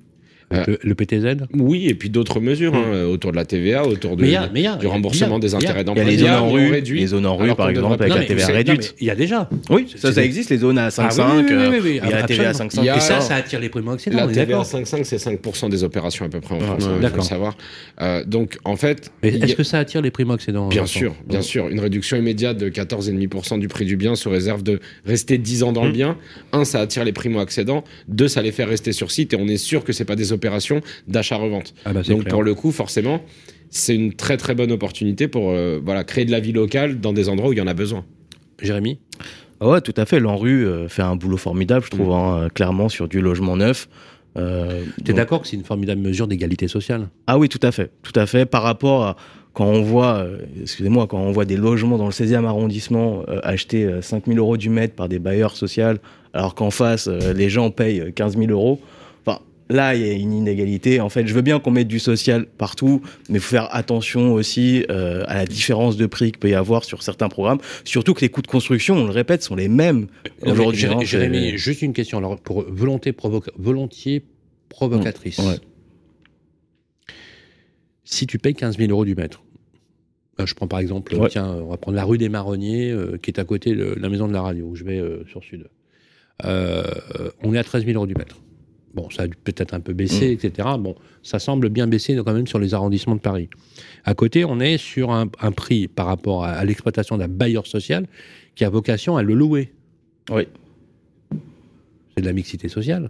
Euh, le, le PTZ Oui, et puis d'autres mesures hein, autour de la TVA, autour de, Mais il y a- mais il y a- du remboursement il y a- des intérêts Il y d'emprunt. a les zones en rue, réduit, les zones en rue par exemple, avec Non, la TVA réduite. Il y a déjà. Oui, ça, ça existe, les zones à Ah 5,5, oui, oui, euh, oui, oui, oui, il y a la TVA à absolument. 5,5. Il y a- Et ça, ça attire les primo La TVA d'accord. 5,5, c'est 5% des opérations à peu près en France, hein, il faut le savoir. Euh, donc, en fait, est-ce que ça attire les primo accédants Bien sûr, bien sûr. Une réduction immédiate de 14,5% du prix du bien sous réserve de rester 10 ans dans le Mm. bien. Un, ça attire les primo-accédants. Deux, ça les fait rester sur site et on est sûr que c'est pas des opérations d'achat-revente. Ah bah, Donc clair. pour le coup, forcément, c'est une très très bonne opportunité pour euh, voilà, créer de la vie locale dans des endroits où il y en a besoin. Jérémy? Ah ouais, tout à fait. L'ANRU euh, fait un boulot formidable, je trouve, hein, clairement, sur du logement neuf. Euh, Tu es donc- d'accord que c'est une formidable mesure d'égalité sociale? Ah oui, tout à fait, tout à fait. Par rapport à quand on voit, euh, excusez-moi, quand on voit des logements dans le 16e arrondissement euh, achetés euh, 5 000 euros du mètre par des bailleurs sociaux, alors qu'en face, euh, les gens payent euh, 15 000 euros. Là, il y a une inégalité. En fait, je veux bien qu'on mette du social partout, mais il faut faire attention aussi euh, à la différence de prix qu'il peut y avoir sur certains programmes. Surtout que les coûts de construction, on le répète, sont les mêmes aujourd'hui. Hein, Jérémy, juste une question. Alors, pour volonté provoca- volontiers provocatrice. Ouais. Si tu payes 15 000 euros du mètre, euh, je prends par exemple, Ouais. tiens, on va prendre la rue des Marronniers, euh, qui est à côté de la maison de la radio, où je vais euh, sur Sud. On est à 13 000 euros du mètre. Bon, ça a dû peut-être un peu baissé, etc. Bon, ça semble bien baisser quand même sur les arrondissements de Paris. À côté, on est sur un, un prix par rapport à, à l'exploitation d'un bailleur social qui a vocation à le louer. Oui. C'est de la mixité sociale.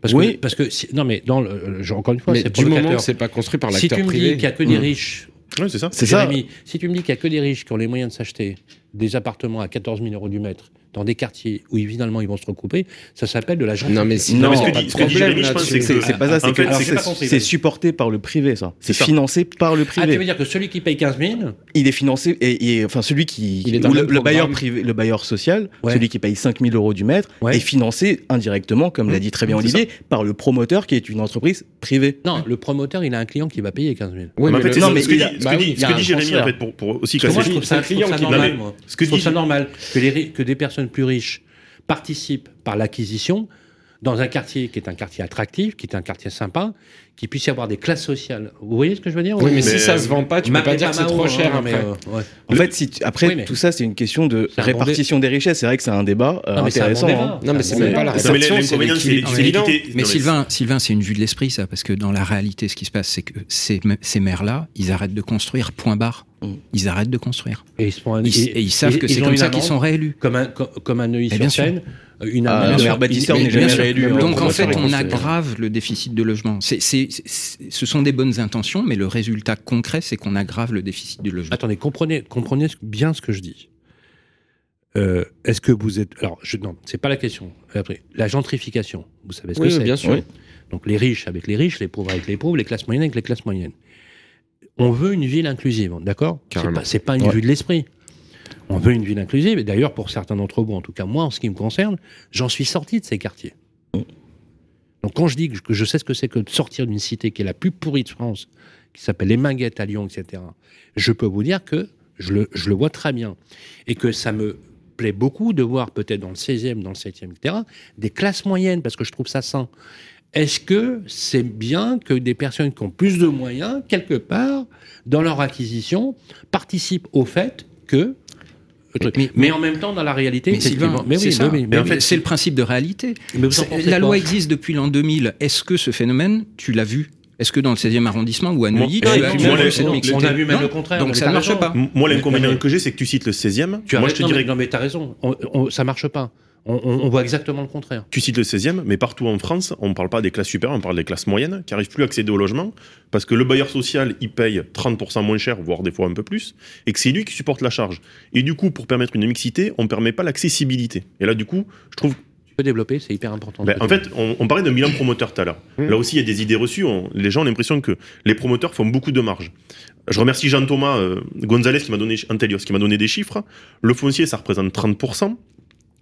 Parce Oui. que, parce que si- non, mais dans le, je- encore une fois, c'est du moment que c'est pas construit par Si l'acteur tu me dis privé. qu'il n'y a que des Mm. riches, Ouais, c'est ça. C'est si tu me dis qu'il n'y a que des riches qui ont les moyens de s'acheter des appartements à 14 000 euros du mètre dans des quartiers où finalement ils vont se recouper, ça s'appelle de la gentrification. Non, mais si Non, mais non, ce que dit- ce que dit Jérémy, je pense, là-dessus. C'est ça, que c'est- pas compris, c'est supporté par le privé, ça. C'est ça. financé par le Ah, tu veux privé. dire que celui qui paye 15 000, il est financé et, et- enfin celui qui Il est dans ou le bailleur privé, le bailleur social, Ouais. celui qui paye 5000 euros du mètre Ouais. est financé indirectement, comme l'a dit très bien Mmh, Olivier, par le promoteur qui est une entreprise privée. non, le promoteur, il a un client qui va payer 15 000. Oui, Mais ça. ce que dit, bah dit- Jérémy, en fait, pour, pour aussi moi, je trouve ça, ça normal, ce que je trouve ça normal que des personnes plus riches participent par l'acquisition dans un quartier qui est un quartier attractif, qui est un quartier sympa, qu'il puisse y avoir des classes sociales. Vous voyez ce que je veux dire? Oui, mais, Mais, si ça euh, se vend pas, tu peux M'appelez pas dire que c'est trop hein, cher mais, après. euh, ouais. En Le- fait, si tu- après Oui, mais- tout ça, c'est une question de bon répartition des richesses. C'est vrai que c'est un débat euh, Non, mais c'est un bon intéressant. débat. hein. Non, mais C'est même pas la répartition. Mais Sylvain, Sylvain, c'est une vue de l'esprit, ça, parce que dans la réalité, ce qui se passe, c'est que ces, ces maires-là, ils arrêtent de construire, point barre. Mm. Ils arrêtent de construire. Et ils, se font un- Ils- et ils savent que c'est comme ça qu'ils sont réélus. Comme un, comme, comme un bien sur Seine, une Ah, n'est mais jamais bien sûr. réélu. Donc en fait, est on aggrave le déficit de logement. C'est- c'est- c'est- ce sont des bonnes intentions, mais le résultat concret, c'est qu'on aggrave le déficit du logement. Attendez, comprenez, comprenez bien ce que je dis. Euh, Est-ce que vous êtes. Alors, je, non, c'est pas la question. Après, la gentrification, vous savez ce Oui, que c'est bien sûr. Oui. Donc, les riches avec les riches, les pauvres avec les pauvres, les classes moyennes avec les classes moyennes. On veut une ville inclusive, d'accord? C'est pas, c'est pas une Ouais. vue de l'esprit. On veut une ville inclusive, et d'ailleurs, pour certains d'entre vous, en tout cas moi, en ce qui me concerne, j'en suis sorti de ces quartiers. Donc, quand je dis que je sais ce que c'est que de sortir d'une cité qui est la plus pourrie de France, qui s'appelle les Minguettes à Lyon, etc., je peux vous dire que je le, je le vois très bien. Et que ça me plaît beaucoup de voir peut-être dans le 16e, dans le 7e, etc., des classes moyennes, parce que je trouve ça sain. Est-ce que c'est bien que des personnes qui ont plus de moyens, quelque part, dans leur acquisition, participent au fait que... Mais- Mais, en même temps, dans la réalité, Mais Sylvain, effectivement- mais oui, c'est ça. mais oui, Mais mais en oui. fait, c'est le principe de réalité. Mais vous en C'est- pensez La loi existe depuis l'an 2000. Est-ce que ce phénomène, tu l'as vu? Est-ce que dans le 16e arrondissement ou à Neuilly, Non, tu et as, moi, vu on- mixité? on a vu même Non. le contraire, Donc ça ne marche raison. pas. Moi, l'inconvénient que j'ai, c'est que tu cites le 16e. Tu as Moi, je te non, dirais mais, non, mais t'as raison. On, on- ça marche pas. On, voit exactement le contraire. tu cites le 16e, mais partout en France, on ne parle pas des classes supérieures, on parle des classes moyennes qui n'arrivent plus à accéder au logement parce que le bailleur social, il paye 30% moins cher, voire des fois un peu plus, et que c'est lui qui supporte la charge. Et du coup, pour permettre une mixité, on ne permet pas l'accessibilité. Et là, du coup, je trouve. Tu peux développer, c'est hyper important. ben, en fait, on, on parlait d'un bilan promoteur tout à l'heure. Là aussi, il y a des idées reçues. on- les gens ont l'impression que les promoteurs font beaucoup de marge. Je remercie Jean-Thomas euh, Gonzalez qui m'a donné, Antelios, qui m'a donné des chiffres. Le foncier, ça représente 30%.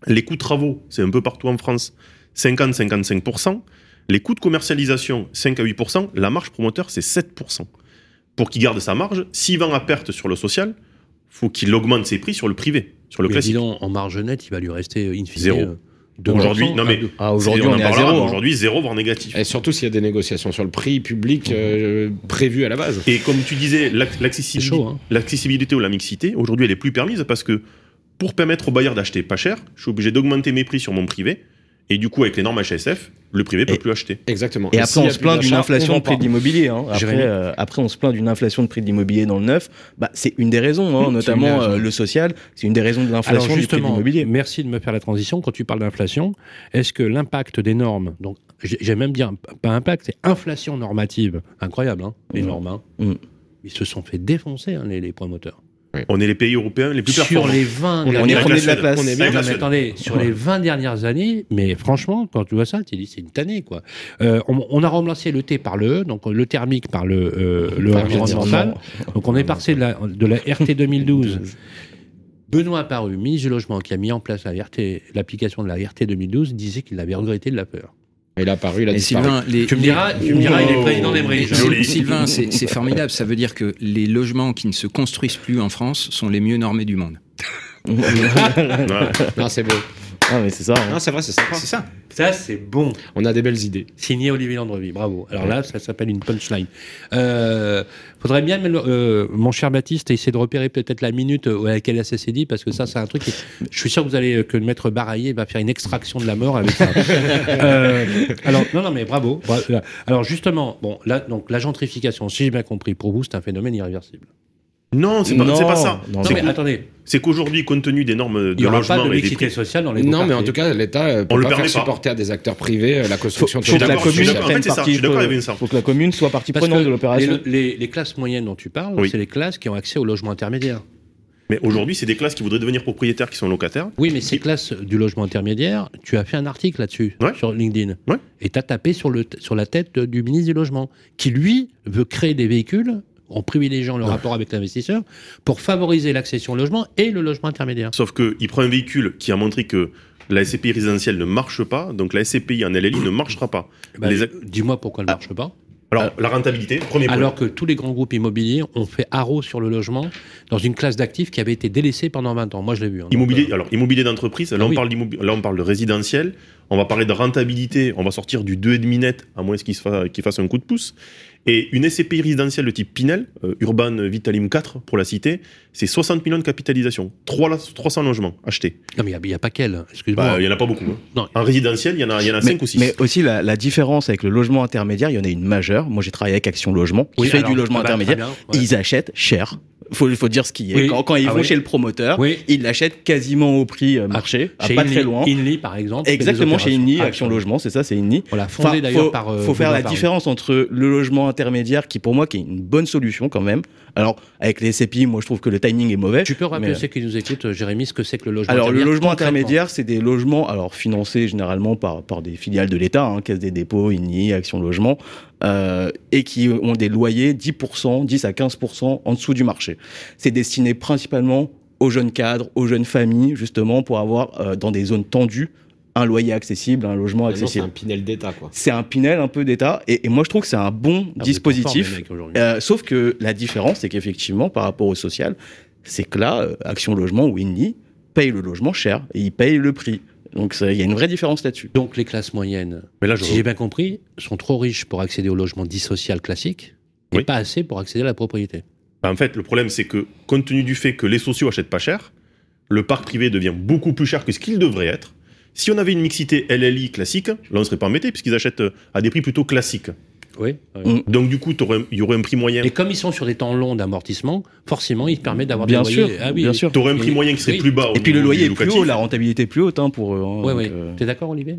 Les coûts de travaux, c'est un peu partout en France, 50-55%. Les coûts de commercialisation, 5 à 8%. La marge promoteur, c'est 7%. Pour qu'il garde sa marge, s'il vend à perte sur le social, faut qu'il augmente ses prix sur le privé, sur le Mais classique. donc, en marge nette, il va lui rester euh, in fine, Zéro. euh, 2%, Aujourd'hui, non mais Ah, aujourd'hui, on en est à parlera, zéro, hein. Aujourd'hui, zéro voire négatif. Et surtout s'il y a des négociations sur le prix public euh, prévu à la base. Et comme tu disais, l'accessibilité, hein. l'accessibilité ou la mixité, aujourd'hui, elle est plus permise parce que pour permettre aux bailleurs d'acheter pas cher, je suis obligé d'augmenter mes prix sur mon privé. Et du coup, avec les normes HSF, le privé peut Et- plus acheter. Exactement. Et après, s'il y on se plaint d'une inflation on de prix de l'immobilier. hein. Après, euh, après, on se plaint d'une inflation de prix de l'immobilier dans le neuf. Bah, c'est une des raisons, hein, notamment euh, le social. C'est une des raisons de l'inflation du prix de l'immobilier. merci de me faire la transition. Quand tu parles d'inflation, est-ce que l'impact des normes, donc j'ai- j'aime même dire pas impact, c'est inflation normative, incroyable, hein, les Mm. normes, hein. Mm. ils se sont fait défoncer hein, les, les promoteurs. On est les pays européens les plus Sur performants. les 20 On est On est dernières premier de la Suède. place. On est Non, bien. Avec la mais Suède. attendez, sur les 20 dernières années, mais franchement, quand tu vois ça, tu dis c'est une tannée, quoi. Euh, on, on a remplacé le T par le E, donc le thermique par le, euh, le Par environnemental. Donc on est passé de la, de la RT 2012. Benoît Paru, ministre du Logement, qui a mis en place la RT, l'application de la RT 2012, disait qu'il avait regretté de la peur. Il a apparu, il a Et disparu. Sylvain, les, Tu me les- diras, tu me diras il est président d'Emery. Joli. Sylvain, c'est formidable. Ça veut dire que les logements qui ne se construisent plus en France sont les mieux normés du monde. Non, c'est beau. Ah, mais c'est ça. hein. Non, c'est vrai, c'est sympa. C'est ça. Ça, c'est bon. On a des belles idées. Signé Olivier Landrevi, bravo. Alors là, ça s'appelle une punchline. Euh, faudrait bien, euh, mon cher Baptiste, essayer de repérer peut-être la minute à laquelle ça s'est dit, parce que ça, c'est un truc. Qui, je suis sûr que vous allez que le maître Baraillé va faire une extraction de la mort avec ça. Euh, alors non, non, mais bravo. Bra- euh, Alors justement, bon, là, donc la gentrification, si j'ai bien compris, pour vous, c'est un phénomène irréversible. Non, c'est pas, Non, c'est pas ça. non, Non, C'est mais qu'au- attendez, c'est qu'aujourd'hui, compte tenu des normes il de n'y aura pas logement de et des mixité prix, sociale dans les Non, mais en tout cas, l'État euh, peut On le faire permet pas. supporter à des acteurs privés euh, la construction Faut de la d'accord, je suis commune d'accord. En fait, c'est ça, faut- faut que la commune soit partie Parce prenante de l'opération. les, les- les classes moyennes dont tu parles, Oui. c'est les classes qui ont accès au logement intermédiaire. Mais aujourd'hui, c'est des classes qui voudraient devenir propriétaires qui sont locataires. Oui, mais ces classes du logement intermédiaire, tu as fait un article là-dessus, Ouais. sur LinkedIn. Ouais. Et tu as tapé sur, le, sur la tête du ministre du Logement, qui lui veut créer des véhicules en privilégiant le rapport avec l'investisseur pour favoriser l'accession au logement et le logement intermédiaire. Sauf qu'il prend un véhicule qui a montré que la SCPI résidentielle ne marche pas, donc la SCPI en LLI ne marchera pas. Bah, Les ac- Dis-moi pourquoi elle ne marche pas. Alors, la rentabilité, premier point. Alors que tous les grands groupes immobiliers ont fait haro sur le logement dans une classe d'actifs qui avait été délaissée pendant 20 ans. Moi, je l'ai vu. hein. Immobilier, Donc, euh, alors immobilier d'entreprise, là, Ah oui. là on parle de résidentiel, on va parler de rentabilité, on va sortir du 2,5 net, à moins qu'il se fasse, un coup de pouce. Et une SCPI résidentielle de type Pinel, euh, Urban Vitalim 4 pour la cité, c'est 60 millions de capitalisation, 3, 300 logements achetés. Non, mais il n'y a, pas qu'elle. Excuse-moi. Bah, Il y en a pas beaucoup. hein. Non. En résidentiel, il y en a, il y en a 5 ou 6. Mais aussi la, la différence avec le logement intermédiaire, il y en a une majeure. Moi, j'ai travaillé avec Action Logement, qui Oui, fait alors, du logement ah bah, intermédiaire. très bien, ouais. Ils achètent cher. Faut, faut dire ce qui est. Oui. Quand, quand ils Ah vont oui. chez le promoteur, Oui. ils l'achètent quasiment au prix euh, marché, à Chez pas Inly- très loin. Inly, par exemple. des Exactement, chez. Inly, Ah, Action. Logement, c'est ça, c'est. On l'a fondé Enfin, d'ailleurs faut, par. euh, faut faire la différence entre le logement intermédiaire, qui pour moi qui est une bonne solution quand même. Alors avec les SCPI, moi je trouve que le timing est mauvais. Tu peux rappeler mais- ceux qui nous écoutent, euh, Jérémy, ce que c'est que le logement Alors le intermédiaire logement concrètement intermédiaire, c'est des logements alors financés généralement par, par des filiales de l'État, hein, Caisse des dépôts, INI, Action Logement, euh, et qui ont des loyers 10%, 10 à 15% en dessous du marché. C'est destiné principalement aux jeunes cadres, aux jeunes familles, justement pour avoir euh, dans des zones tendues un loyer accessible, un logement Maintenant, C'est accessible. un Pinel d'État, quoi. C'est un Pinel un peu d'État, et, et moi je trouve que c'est un bon Ah, dispositif. Euh, sauf que la différence, c'est qu'effectivement, par rapport au social, c'est que là, euh, Action Logement ou INI paye le logement cher et ils payent le prix. Donc il y a une vraie différence là-dessus. Donc les classes moyennes, Mais là, je si j'ai bien compris, sont trop riches pour accéder au logement dit social classique et Oui. pas assez pour accéder à la propriété. Bah, en fait, le problème, c'est que compte tenu du fait que les sociaux achètent pas cher, le parc privé devient beaucoup plus cher que ce qu'il devrait être. Si on avait une mixité LLI classique, là, on ne serait pas embêté, puisqu'ils achètent euh, à des prix plutôt classiques. Oui. Mm. Donc, du coup, il y aurait un prix moyen. Et comme ils sont sur des temps longs d'amortissement, forcément, ils te permettent d'avoir Bien des sûr, loyers. Ah oui, bien sûr. Tu aurais un prix Et- moyen qui serait oui. plus bas. Et puis le loyer est plus haut, la rentabilité est plus haute hein, pour eux. hein, Oui, donc, oui. euh, T'es d'accord, Olivier?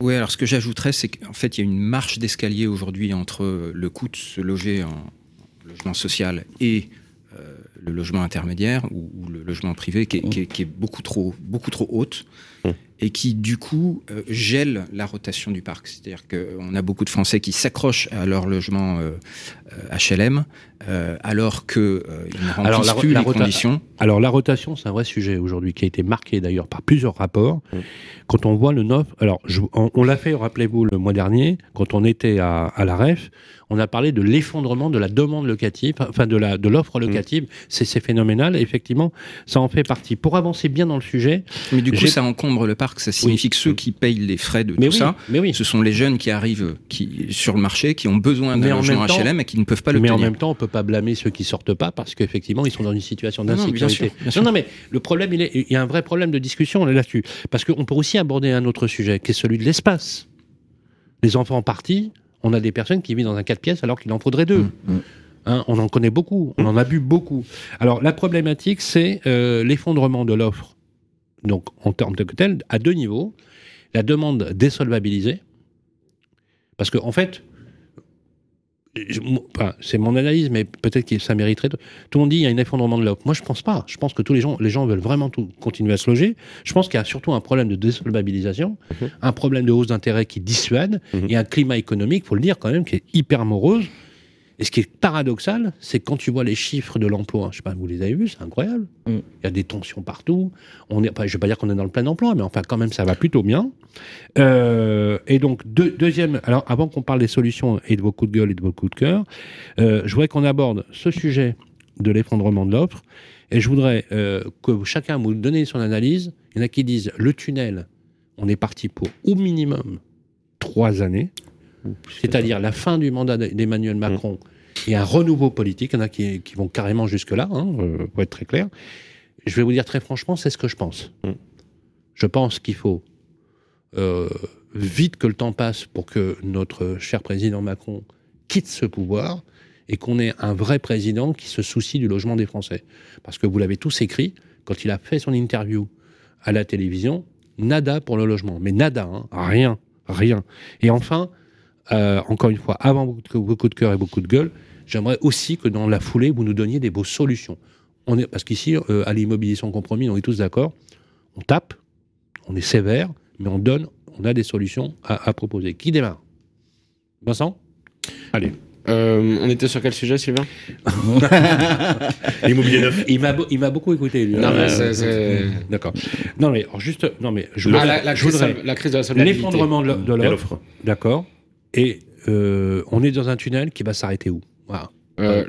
Oui, alors ce que j'ajouterais, c'est qu'en fait, il y a une marche d'escalier aujourd'hui entre le coût de se loger en logement social et euh, le logement intermédiaire ou, ou le logement privé qui est, qui est- qui est beaucoup, trop, beaucoup trop haute Mmh. Et qui, du coup, euh, gèle la rotation du parc. C'est-à-dire qu'on a beaucoup de Français qui s'accrochent à leur logement euh, euh, HLM euh, alors ne remplissent Alors, la- plus la les conditions. Alors la rotation, c'est un vrai sujet aujourd'hui qui a été marqué d'ailleurs par plusieurs rapports. Mm. Quand on voit le neuf, alors je- on, on l'a fait, rappelez-vous, le mois dernier, quand on était à, à la REF, on a parlé de l'effondrement de la demande locative, enfin de la de l'offre locative. C'est c'est phénoménal. Effectivement, ça en fait partie. Pour avancer bien dans le sujet, Mais du coup, ça encombre le parc. Ça signifie que ceux qui payent les frais de Mais tout oui, ça, mais oui. ce sont les jeunes qui arrivent qui, sur le marché, qui ont besoin d'un en logement temps- HLM et qui ne peuvent pas le mais en même temps, on peut pas blâmer ceux qui sortent pas parce qu'effectivement, ils sont dans une situation non, d'insécurité. Non, non, mais le problème, il, est, il y a un vrai problème de discussion là-dessus. Parce qu'on peut aussi aborder un autre sujet, qui est celui de l'espace. Les enfants partis, on a des personnes qui vivent dans un 4 pièces alors qu'il en faudrait deux. Mm, mm. Hein, on en connaît beaucoup, on en a vu beaucoup. Alors la problématique, c'est euh, l'effondrement de l'offre. Donc en termes de tel, à deux niveaux. La demande désolvabilisée, parce qu'en en fait, enfin, c'est mon analyse, mais peut-être que ça mériterait. de- Tout le monde dit qu'il y a un effondrement de l'offre. Moi, je pense pas. Je pense que tous les gens, les gens veulent vraiment tout, continuer à se loger. Je pense qu'il y a surtout un problème de désolvabilisation, Mhm. un problème de hausse d'intérêt qui dissuade, Mhm. et un climat économique, faut le dire quand même, qui est hyper morose. Et ce qui est paradoxal, c'est quand tu vois les chiffres de l'emploi, je sais pas, vous les avez vus, c'est incroyable. Mm. Il y a des tensions partout. On est, enfin, je vais pas dire qu'on est dans le plein emploi, mais enfin, quand même, ça va plutôt bien. Euh, et donc, deux- deuxième, alors avant qu'on parle des solutions et de vos coups de gueule et de vos coups de cœur, euh, je voudrais qu'on aborde ce sujet de l'effondrement de l'offre. Et je voudrais euh, que chacun vous donne son analyse. Il y en a qui disent le tunnel, on est parti pour au minimum trois années, c'est-à-dire la fin du mandat d'Emmanuel Macron et un renouveau politique. Il y en a qui, qui vont carrément jusque-là, hein, euh, pour être très clair. Je vais vous dire très franchement, c'est ce que je pense. Mm. Je pense qu'il faut euh, vite que le temps passe pour que notre cher président Macron quitte ce pouvoir et qu'on ait un vrai président qui se soucie du logement des Français. Parce que vous l'avez tous écrit, quand il a fait son interview à la télévision, nada pour le logement. Mais nada, hein, rien, rien. Et enfin, euh, encore une fois, avant beaucoup de, beaucoup de cœur et beaucoup de gueule, j'aimerais aussi que dans la foulée, vous nous donniez des beaux solutions. On est, parce qu'ici, euh, à l'immobilier sans compromis, on est tous d'accord, on tape, on est sévère, mais on donne, on a des solutions à, à proposer. Qui démarre? Vincent? Allez. Euh, on était sur quel sujet, Sylvain? L'immobilier neuf. Il m'a, beau- il m'a beaucoup écouté, lui. Non, mais c'est- c'est- D'accord. Non, mais alors, juste, non, mais je Ah, voudrais, la, la je crise, voudrais la crise de la l'effondrement de l'offre. D'accord. Et euh, on est dans un tunnel qui va s'arrêter où? Voilà. Euh,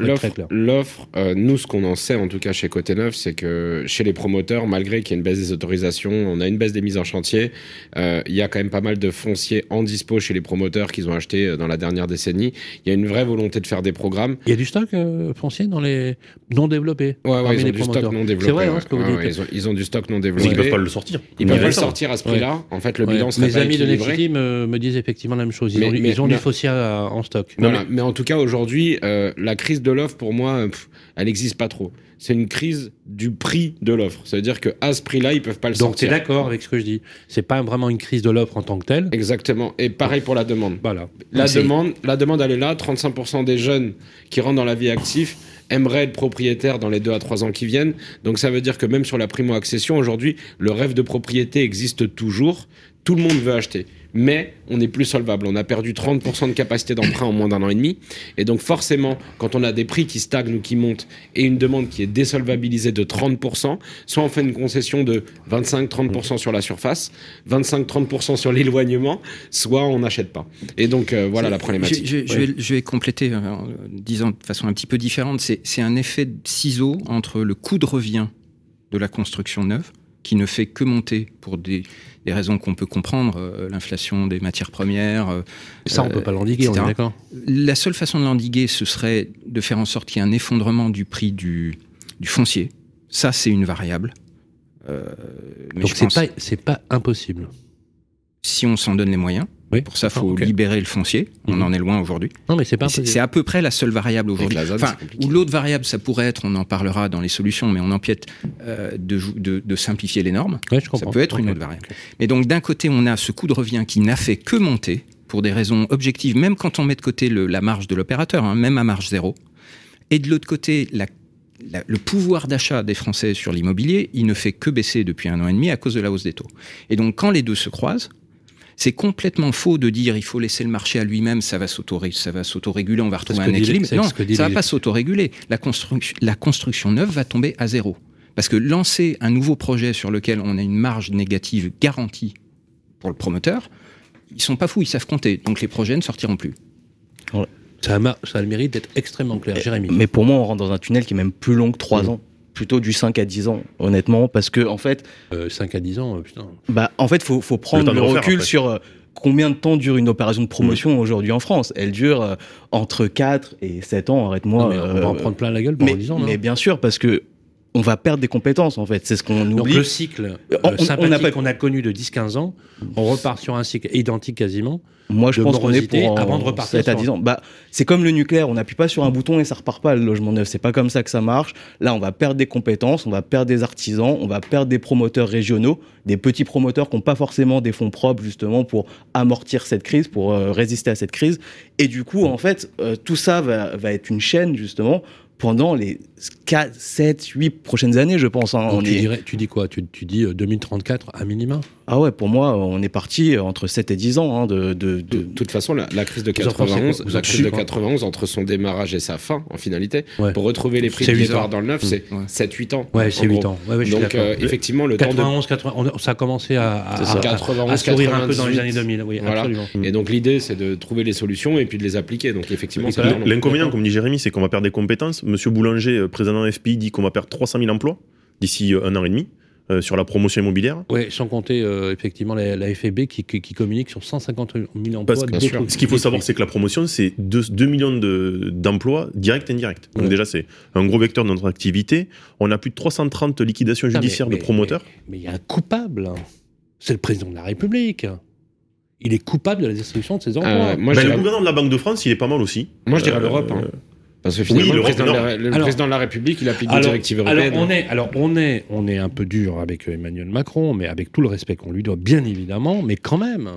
L'offre, euh, nous, ce qu'on en sait, en tout cas chez Côté Neuf, c'est que chez les promoteurs, malgré qu'il y ait une baisse des autorisations, on a une baisse des mises en chantier, euh, il y a quand même pas mal de fonciers en dispo chez les promoteurs qu'ils ont acheté dans la dernière décennie. Il y a une vraie volonté de faire des programmes. Il y a du stock euh, foncier dans les non développés. Ouais, ouais, ils ont du stock non développé. C'est vrai, hein, ouais. ce que vous dites. ouais, ils, ont, ils ont du stock non Ils développé. ne peuvent pas le sortir. Ils Ouais, peuvent ouais. le sortir à ce prix-là. En fait, le Ouais. bilan serait Mes pas amis de. Nexity me, me disent effectivement la même chose. Ils Mais- ont, du- mais- ils ont mais- du foncier en stock. Voilà. mais... en tout cas, aujourd'hui, euh, la crise de l'offre, pour moi, pff, elle n'existe pas trop. C'est une crise du prix de l'offre. Ça veut dire qu'à ce prix-là, ils peuvent pas le Donc tu es sortir. d'accord avec ce que je dis? C'est pas vraiment une crise de l'offre en tant que telle? Exactement. Et pareil pour la demande. Voilà. La demande, la demande, elle est là. 35% des jeunes qui rentrent dans la vie active aimeraient être propriétaires dans les 2 à 3 ans qui viennent. Donc ça veut dire que même sur la primo-accession, aujourd'hui, le rêve de propriété existe toujours. Tout le monde veut acheter. Mais on n'est plus solvable. On a perdu 30% de capacité d'emprunt en moins d'un an et demi. Et donc forcément, quand on a des prix qui stagnent ou qui montent et une demande qui est désolvabilisée de 30%, soit on fait une concession de 25-30% sur la surface, 25-30% sur l'éloignement, soit on n'achète pas. Et donc euh, voilà la problématique. Je, je- je vais, je vais compléter euh, en disant de façon un petit peu différente. C'est c'est un effet de ciseau entre le coût de revient de la construction neuve, qui ne fait que monter pour des, des raisons qu'on peut comprendre, euh, l'inflation des matières premières. euh, Ça, on euh, peut pas l'endiguer, on est d'accord La seule façon de l'endiguer, ce serait de faire en sorte qu'il y ait un effondrement du prix du, du foncier. Ça, c'est une variable. Euh, mais Donc pense, pas, c'est pas impossible. si on s'en donne les moyens, Oui. pour ça, il Ah, faut libérer le foncier. On Mhm. en est loin aujourd'hui. Non, mais c'est pas C'est à peu près la seule variable aujourd'hui. Enfin, ou l'autre variable, ça pourrait être, on en parlera dans les solutions, mais on empiète euh, de, jou- de, de simplifier les normes. Ouais, je Ça peut être une autre variable. Mais donc, d'un côté, on a ce coût de revient qui n'a fait que monter pour des raisons objectives, même quand on met de côté le- la marge de l'opérateur, hein, même à marge zéro. Et de l'autre côté, la- la- le pouvoir d'achat des Français sur l'immobilier, il ne fait que baisser depuis un an et demi à cause de la hausse des taux. Et donc, quand les deux se croisent, c'est complètement faux de dire il faut laisser le marché à lui-même, ça va s'autoré- ça va s'autoréguler, on va retrouver un équilibre. Non, ça va les- pas s'autoréguler. La, construc- la construction neuve va tomber à zéro. Parce que lancer un nouveau projet sur lequel on a une marge négative garantie pour le promoteur, ils sont pas fous, ils savent compter. Donc les projets ne sortiront plus. Ça a, ma- ça a le mérite d'être extrêmement clair. Jérémy. Mais pour moi, on rentre dans un tunnel qui est même plus long que 3 Mm. ans. Plutôt du 5 à 10 ans, honnêtement, parce que en fait, Euh, 5 à 10 ans, euh, putain. bah, en fait, faut, faut prendre le, recul sur euh, combien de temps dure une opération de promotion aujourd'hui en France. Elle dure euh, entre 4 et 7 ans, arrête-moi. On va en euh, prendre plein la gueule pendant mais, 10 ans. non mais bien sûr, parce que on va perdre des compétences, en fait. C'est ce qu'on Donc oublie. le cycle euh, On- on sympathique n'a pas- qu'on a connu de 10-15 ans, on repart sur un cycle identique quasiment. Moi, je pense qu'on est pour avant de repartir 7 à sur- 10 ans. Bah, c'est comme le nucléaire, on n'appuie pas sur un bouton et ça repart pas le logement neuf. C'est pas comme ça que ça marche. Là, on va perdre des compétences, on va perdre des artisans, on va perdre des promoteurs régionaux, des petits promoteurs qui n'ont pas forcément des fonds propres justement pour amortir cette crise, pour euh, résister à cette crise. Et du coup, en fait, euh, tout ça va, va être une chaîne justement pendant les 4, 7, 8 prochaines années, je pense. hein. On tu, est- dirais, tu dis quoi? Tu, tu dis euh, 2034 à minima? Ah ouais, pour moi, on est parti entre 7 et 10 ans hein, de, de, De de, toute façon, la, la crise de Vous en pensez 91, quoi Vous la crise de pensez quoi 91 entre son démarrage et sa fin, en finalité, Ouais. pour retrouver les prix C'est de ans. dans le neuf, c'est Ouais. 7-8 ans. Ouais, c'est gros. 8 ans. Ouais, ouais, je suis Donc, euh, effectivement, le temps de 91, 80, on- ça a commencé à, à, C'est ça. à- 91, à sourire un peu dans les 98. années 2000. Oui, Voilà. absolument. Et donc l'idée, c'est de trouver les solutions et puis de les appliquer. Donc effectivement. L'inconvénient, comme dit Jérémy, c'est qu'on va perdre des compétences. Monsieur Boulanger, euh, président de FPI, dit qu'on va perdre 300 000 emplois d'ici euh, un an et demi euh, sur la promotion immobilière. Ouais, sans compter euh, effectivement la, la FEB qui, qui, qui communique sur 150 000 emplois. Parce que. Ce qu'il faut savoir, c'est que la promotion, c'est 2, millions de- d'emplois directs et indirects. Donc Ouais. déjà, c'est un gros vecteur de notre activité. On a plus de 330 liquidations judiciaires mais- de promoteurs. Mais il y a un coupable. hein. C'est le président de la République. Il est coupable de la destruction de ses emplois. Euh, moi, je Ben, le gouverneur de la Banque de France, il est pas mal aussi. moi, je dirais Euh, l'Europe. hein. Parce que finalement, oui, le, président de la, le Alors- président de la République, il applique des alors, directives alors, européennes. on est, alors on est, on est un peu dur avec Emmanuel Macron, mais avec tout le respect qu'on lui doit, bien évidemment, mais quand même,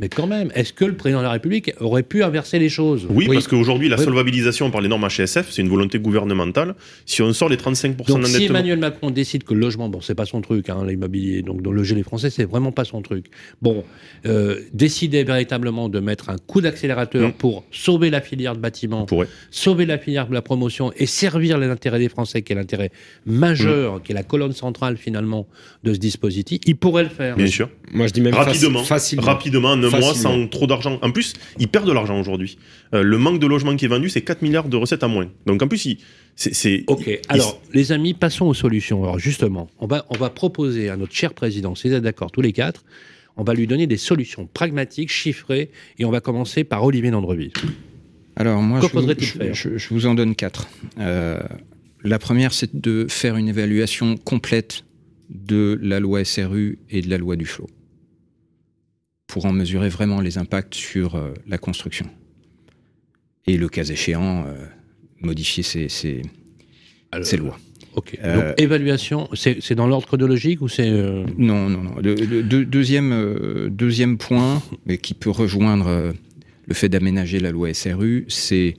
mais quand même, est-ce que le président de la République aurait pu inverser les choses? Oui, parce qu'aujourd'hui, la Oui. solvabilisation par les normes HSF, c'est une volonté gouvernementale. Si on sort les 35% Donc si d'endettement. Emmanuel Macron décide que le logement, bon, c'est pas son truc, hein, l'immobilier, donc de loger les Français, c'est vraiment pas son truc. Bon, euh, décider véritablement de mettre un coup d'accélérateur Mm. pour sauver la filière de bâtiment, sauver la filière de la promotion et servir les intérêts des Français, qui est l'intérêt majeur, qui est la colonne centrale finalement de ce dispositif, il pourrait le faire. Bien sûr. Moi, je dis même Rapidement, faci- facilement. rapidement, mois, sans trop d'argent. En plus, ils perdent de l'argent aujourd'hui. Euh, le manque de logement qui est vendu, c'est 4 milliards de recettes à moins. Donc en plus, c'est. Ok, alors les amis, passons aux solutions. Alors justement, on va, on va proposer à notre cher président, si vous êtes d'accord tous les quatre, on va lui donner des solutions pragmatiques, chiffrées, et on va commencer par Olivier Landreville. Alors moi, Que je, vous- faudrait-il je- faire je- je vous en donne quatre. Euh, la première, c'est de faire une évaluation complète de la loi SRU et de la loi du flot pour en mesurer vraiment les impacts sur euh, la construction. Et le cas échéant, euh, modifier ces, ces- Alors, ces lois. Ok. Euh, Donc évaluation, c'est dans l'ordre chronologique ou c'est Non, non, non. Le, le- deux- deuxième, deuxième point, mais qui peut rejoindre le fait d'aménager la loi SRU, c'est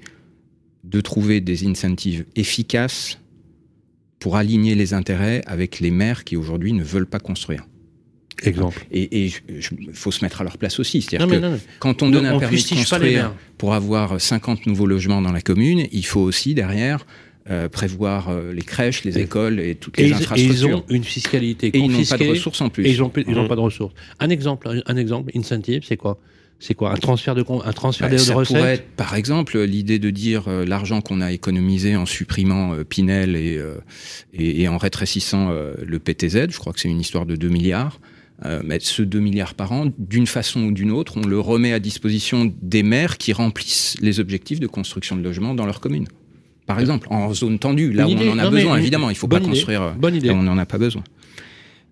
de trouver des incentives efficaces pour aligner les intérêts avec les maires qui aujourd'hui ne veulent pas construire. Exemple Et il faut se mettre à leur place aussi. Non C'est-à-dire mais que non, mais quand on ne- donne un on permis de construire pour avoir 50 nouveaux logements dans la commune, il faut aussi derrière euh, prévoir euh, les crèches, les Et- écoles et toutes Et les et infrastructures. ils ont une fiscalité Et ils n'ont pas de ressources en plus. Et ils n'ont Mhm. pas de ressources. Un exemple, un, un exemple, incentive, c'est quoi? C'est quoi? Un transfert de un transfert Bah, de, de ça recettes? pourrait être, par exemple, l'idée de dire euh, l'argent qu'on a économisé en supprimant euh, Pinel et, euh, et, et en rétrécissant euh, le PTZ, je crois que c'est une histoire de 2 milliards, euh, mais ce 2 milliards par an, d'une façon ou d'une autre, on le remet à disposition des maires qui remplissent les objectifs de construction de logements dans leur commune. Par exemple, en zone tendue, là où idée. on en a Non, besoin, évidemment, il ne faut pas idée. construire euh, Bonne idée. là où on n'en a pas besoin.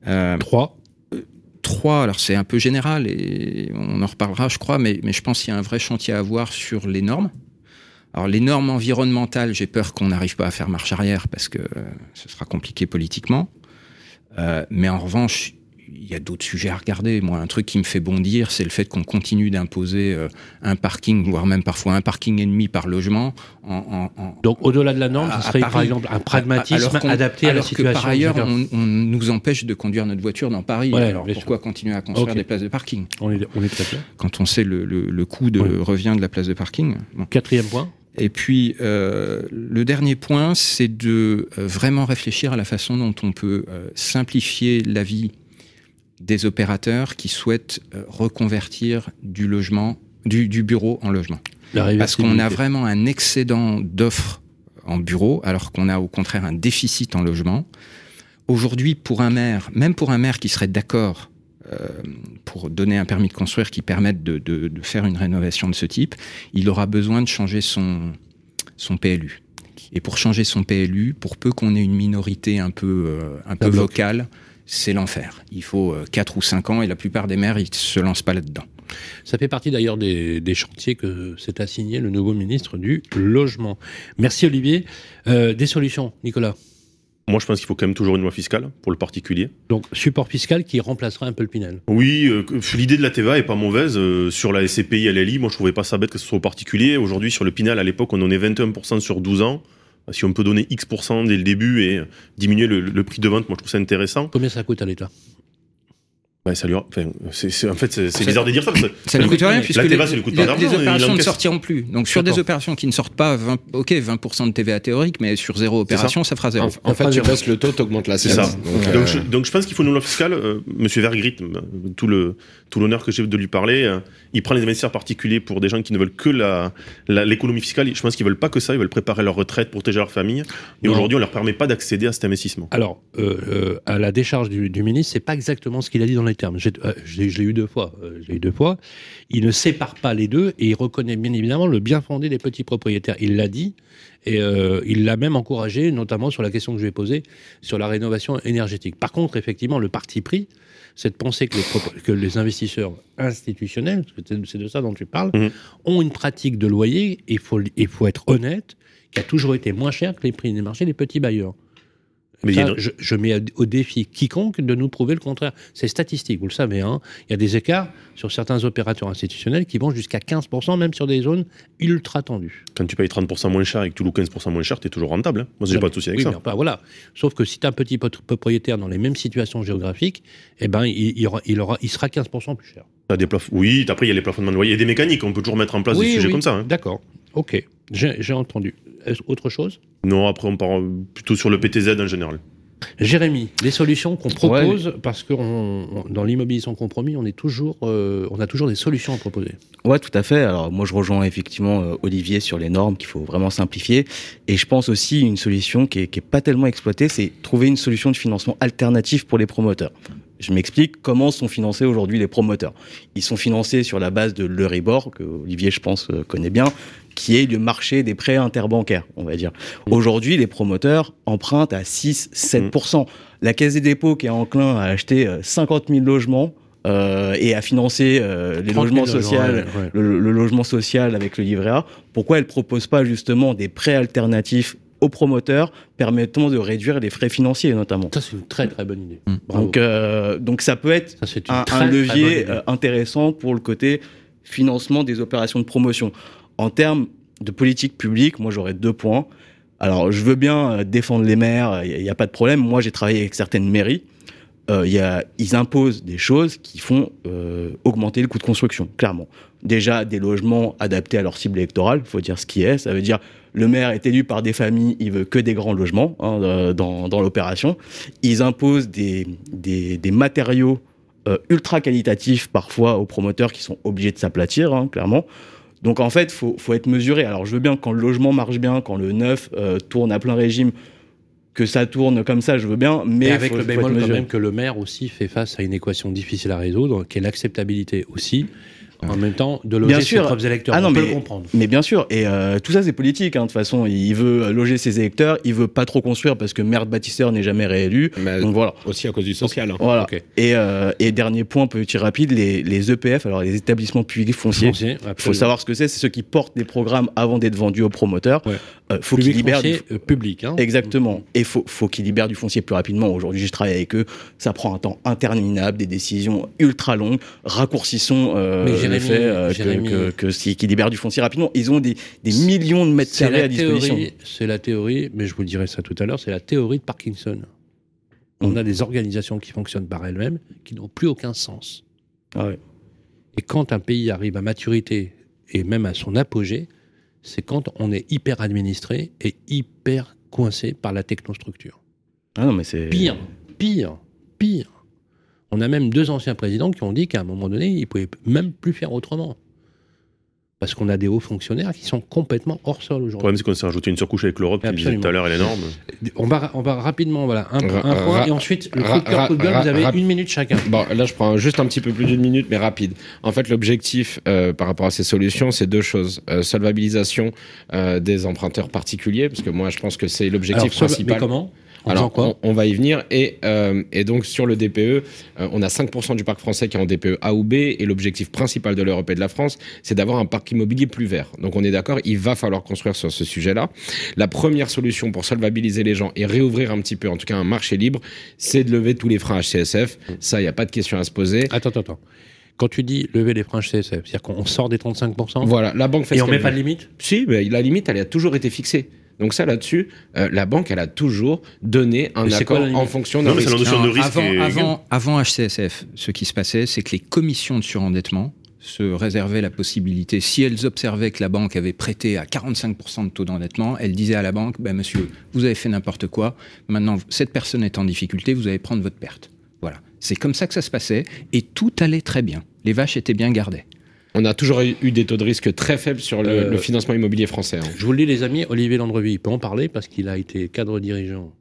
Euh, 3. Trois, alors c'est un peu général et on en reparlera, je crois, mais, mais je pense qu'il y a un vrai chantier à avoir sur les normes. Alors les normes environnementales, j'ai peur qu'on n'arrive pas à faire marche arrière parce que euh, ce sera compliqué politiquement. Euh, mais en revanche, il y a d'autres sujets à regarder. Moi, un truc qui me fait bondir, c'est le fait qu'on continue d'imposer euh, un parking, voire même parfois un parking et demi par logement. En, en- en- Donc au-delà de la norme, à- ce serait par exemple un pragmatisme Alors adapté à la alors situation. que par ailleurs, on, on nous empêche de conduire notre voiture dans Paris. Ouais, alors pourquoi continuer à construire des places de parking? On est, on est très clair. quand on sait le, le- le coût de Oui. revient de la place de parking. Bon. Quatrième point. Et puis, euh, le dernier point, c'est de euh, vraiment réfléchir à la façon dont on peut euh, simplifier la vie des opérateurs qui souhaitent euh, reconvertir du logement, du, du bureau en logement. Parce qu'on a vraiment un excédent d'offres en bureau, alors qu'on a au contraire un déficit en logement. Aujourd'hui, pour un maire, même pour un maire qui serait d'accord euh, pour donner un permis de construire qui permette de, de, de, faire une rénovation de ce type, il aura besoin de changer son, son PLU. Et pour changer son PLU, pour peu qu'on ait une minorité un peu, euh, un peu vocale, c'est l'enfer. Il faut euh, 4 ou 5 ans et la plupart des maires, ils ne se lancent pas là-dedans. Ça fait partie d'ailleurs des, des, chantiers que s'est assigné le nouveau ministre du Logement. Merci Olivier. Euh, des solutions, Nicolas? Moi, je pense qu'il faut quand même toujours une loi fiscale pour le particulier. Donc, support fiscal qui remplacera un peu le Pinel. Oui, euh, l'idée de la TVA est pas mauvaise. Euh, sur la SCPI, LLI, moi, je trouvais pas ça bête que ce soit au particulier. Aujourd'hui, sur le Pinel, à l'époque, on donnait 21% sur 12 ans. Si on peut donner X% dès le début et diminuer le, le, prix de vente, moi, je trouve ça intéressant. Combien ça coûte à l'État? Ouais, ça lui... enfin, c'est, en fait, c'est bizarre de dire ça. Parce que ça ne coûte rien, puisque la TVA, ça lui coûte pas les, les opérations ne sortiront plus. Donc, sur des opérations qui ne sortent pas, 20, ok, 20% de TVA théorique, mais sur zéro opération, ça. ça. fera zéro. En, en fait, tu baisses le taux, tu augmentes la C'est ça. Donc, euh... donc, je, donc, je, pense qu'il faut une loi fiscale. Euh, Monsieur Vergrit, tout le tout l'honneur que j'ai de lui parler, euh, il prend les investisseurs particuliers pour des gens qui ne veulent que la, la l'économie fiscale. Je pense qu'ils veulent pas que ça. Ils veulent préparer leur retraite, protéger leur famille. Et aujourd'hui, on leur permet pas d'accéder à cet investissement. Alors, euh, à la décharge du, du ministre, c'est pas exactement ce qu'il a dit dans les termes. J'ai, je l'ai eu deux fois. Euh, j'ai eu deux fois. Il ne sépare pas les deux et il reconnaît bien évidemment le bien fondé des petits propriétaires. Il l'a dit et euh, il l'a même encouragé, notamment sur la question que je vais poser sur la rénovation énergétique. Par contre, effectivement, le parti pris, c'est de penser que les, que les investisseurs institutionnels, c'est de ça dont tu parles, mmh. ont une pratique de loyer. Il faut, il faut être honnête, qui a toujours été moins cher que les prix des marchés des petits bailleurs. Mais ça, je, je, mets au défi quiconque de nous prouver le contraire. C'est statistique, vous le savez. Hein. Il y a des écarts sur certains opérateurs institutionnels qui vont jusqu'à 15%, même sur des zones ultra tendues. Quand tu payes 30% moins cher et que tu loues 15% moins cher, tu es toujours rentable. Hein. Moi, j'ai pas de souci avec oui, ça. Mais, voilà. Sauf que si tu as un petit propriétaire dans les mêmes situations géographiques, eh ben, il, il, aura, il, aura, il sera 15% plus cher. As des plaf... Oui, après, il y a les plafonnements de loyer. Il y a des mécaniques. On peut toujours mettre en place oui, des sujets oui. comme ça. Hein. D'accord. OK. J'ai entendu. Autre chose? Non, après, on part plutôt sur le PTZ en général. Jérémy, les solutions qu'on propose, ouais. parce que on, on, dans l'immobilier sans compromis, on, est toujours, euh, on a toujours des solutions à proposer. Ouais, tout à fait. Alors moi, je rejoins effectivement euh, Olivier sur les normes qu'il faut vraiment simplifier. Et je pense aussi une solution qui est, qui est pas tellement exploitée, c'est trouver une solution de financement alternative pour les promoteurs. Je m'explique comment sont financés aujourd'hui les promoteurs. Ils sont financés sur la base de l'Euribor, que Olivier, je pense, connaît bien, qui est le marché des prêts interbancaires, on va dire. Mmh. Aujourd'hui, les promoteurs empruntent à 6-7%. Mmh. La Caisse des dépôts qui est enclin à acheter 50 000 logements euh, et à financer euh, les logements sociaux, ouais, ouais. le, le, logement social avec le livret A, pourquoi elle propose pas justement des prêts alternatifs aux promoteurs permettant de réduire les frais financiers notamment. Ça c'est une très très bonne idée. Mmh. Donc, euh, donc ça peut être ça, un, très, un, levier très intéressant pour le côté financement des opérations de promotion. En termes de politique publique, moi j'aurais deux points. Alors je veux bien défendre les maires, il n'y a, a, pas de problème. Moi j'ai travaillé avec certaines mairies. Euh, y a, ils imposent des choses qui font euh, augmenter le coût de construction, clairement. Déjà, des logements adaptés à leur cible électorale, il faut dire ce qui est. Ça veut dire le maire est élu par des familles, il veut que des grands logements hein, euh, dans, dans l'opération. Ils imposent des, des, matériaux euh, ultra qualitatifs parfois aux promoteurs qui sont obligés de s'aplatir, hein, clairement. Donc en fait, faut, faut être mesuré. Alors je veux bien quand le logement marche bien, quand le neuf tourne à plein régime, que ça tourne comme ça, je veux bien, mais Et avec faut, le bémol quand même que le maire aussi fait face à une équation difficile à résoudre, qui est l'acceptabilité aussi. En même temps, de loger bien ses sûr. propres électeurs, ah non, on mais, peut le comprendre. Mais bien sûr, et euh, tout ça c'est politique, hein, de toute façon. Il veut loger ses électeurs, il veut pas trop construire parce que maire de bâtisseur n'est jamais réélu. Mais donc voilà. Aussi à cause du social. Hein. Voilà. Okay. Et, euh, et, dernier point, petit rapide, les, les, EPF, alors les établissements publics fonciers. Foncier, il faut savoir ce que c'est. C'est ceux qui portent des programmes avant d'être vendus aux promoteurs. Ouais. Euh, faut qu'ils libèrent du... euh, public. Hein. Exactement. Et faut, faut qu'ils libèrent du foncier plus rapidement. Aujourd'hui, je travaille avec eux. Ça prend un temps interminable, des décisions ultra longues. Raccourcissons euh, Mais Jérémy, le fait euh, Jérémy, que, que, que si, qui du foncier rapidement. Ils ont des, des millions de mètres carrés à disposition. C'est la théorie, mais je vous dirai ça tout à l'heure, c'est la théorie de Parkinson. On mmh. a des organisations qui fonctionnent par elles-mêmes, qui n'ont plus aucun sens. Ah ouais. Et quand un pays arrive à maturité et même à son apogée, c'est quand on est hyper administré et hyper coincé par la technostructure. Ah non, mais c'est. Pire, pire, pire. On a même deux anciens présidents qui ont dit qu'à un moment donné, ils ne pouvaient même plus faire autrement. parce qu'on a des hauts fonctionnaires qui sont complètement hors sol Le aujourd'hui. problème, c'est qu'on s'est rajouté une surcouche avec l'Europe, qui disait tout à l'heure, elle est énorme. On va, on va rapidement, voilà, un, Ra- un point, et ensuite, le coup de cœur, coup de gueule, vous avez une minute chacun. Bon, là, je prends juste un petit peu plus d'une minute, mais rapide. En fait, l'objectif euh, par rapport à ces solutions, c'est deux choses. Euh, solvabilisation euh, des emprunteurs particuliers, parce que moi, je pense que c'est l'objectif principal. mais comment? En Alors, quoi on, on va y venir. Et, euh, et donc, sur le DPE, euh, on a 5% du parc français qui est en DPE A ou B. Et l'objectif principal de l'Europe et de la France, c'est d'avoir un parc immobilier plus vert. Donc, on est d'accord, il va falloir construire sur ce sujet-là. La première solution pour solvabiliser les gens et réouvrir un petit peu, en tout cas un marché libre, c'est de lever tous les freins HCSF. Ça, il n'y a pas de question à se poser. Attends, attends, attends. Quand tu dis lever les freins CSF, c'est-à-dire qu'on sort des 35% Voilà, la banque fait et on met pas de limite? Si, mais la limite, elle a toujours été fixée. Donc ça, là-dessus, euh, la banque, elle a toujours donné un Mais accord la en fonction d'un la risque. notion de risque. avant, est- avant, avant HCSF, ce qui se passait, c'est que les commissions de surendettement se réservaient la possibilité, si elles observaient que la banque avait prêté à 45% de taux d'endettement, elles disaient à la banque, ben monsieur, vous avez fait n'importe quoi, maintenant cette personne est en difficulté, vous allez prendre votre perte. Voilà. C'est comme ça que ça se passait, et tout allait très bien. Les vaches étaient bien gardées. On a toujours eu des taux de risque très faibles sur le, Euh, le financement immobilier français. hein. Je vous le dis, les amis, Olivier Landrevi, il peut en parler parce qu'il a été cadre dirigeant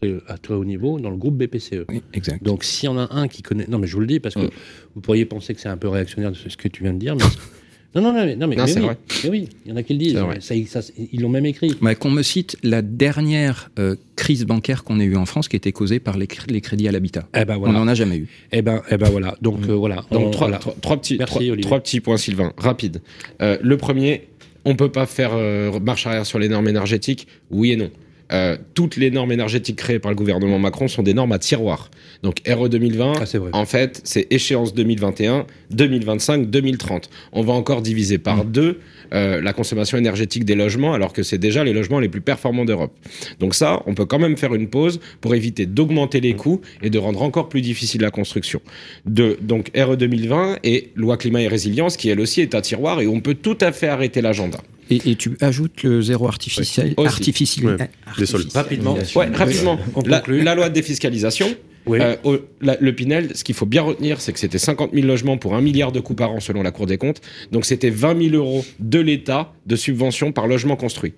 très- à très haut niveau dans le groupe BPCE. Oui, exact. Donc, s'il y en a un qui connaît. Non, mais je vous le dis parce que Mm. vous pourriez penser que c'est un peu réactionnaire de ce ce que tu viens de dire. Mais... non, non, non, mais, non, mais, Non, mais c'est oui. vrai. Mais oui, il y en a qui le disent. Ça, ça, ils l'ont même écrit. Ouais, qu'on me cite la dernière euh, crise bancaire qu'on ait eue en France qui était causée par les, cr- les crédits à l'habitat. Eh ben On n'en a jamais eu. Eh ben, eh ben voilà. Donc euh, voilà. Donc On- trois, voilà. trois- trois petits, Merci, trois, Olivier. trois petits points, Sylvain, rapide. Euh, le premier, on peut pas faire euh, marche arrière sur les normes énergétiques, oui et non. Euh, toutes les normes énergétiques créées par le gouvernement Macron sont des normes à tiroir. Donc RE 2020, Ah, en fait, c'est échéance 2021, 2025, 2030. On va encore diviser par deux euh, la consommation énergétique des logements, alors que c'est déjà les logements les plus performants d'Europe. Donc ça, on peut quand même faire une pause pour éviter d'augmenter les coûts et de rendre encore plus difficile la construction. De, donc RE 2020 et loi climat et résilience, qui elle aussi est à tiroir, et on peut tout à fait arrêter l'agenda. Et, et tu ajoutes le zéro artificiel, artificiel, Ouais, les sols. Rapidement. Ouais, rapidement. On La, loi de défiscalisation, Oui. Euh, au- la- le Pinel, ce qu'il faut bien retenir, c'est que c'était 50 000 logements pour un milliard de coûts par an selon la Cour des comptes. Donc c'était 20 000 euros de l'État de subvention par logement construit.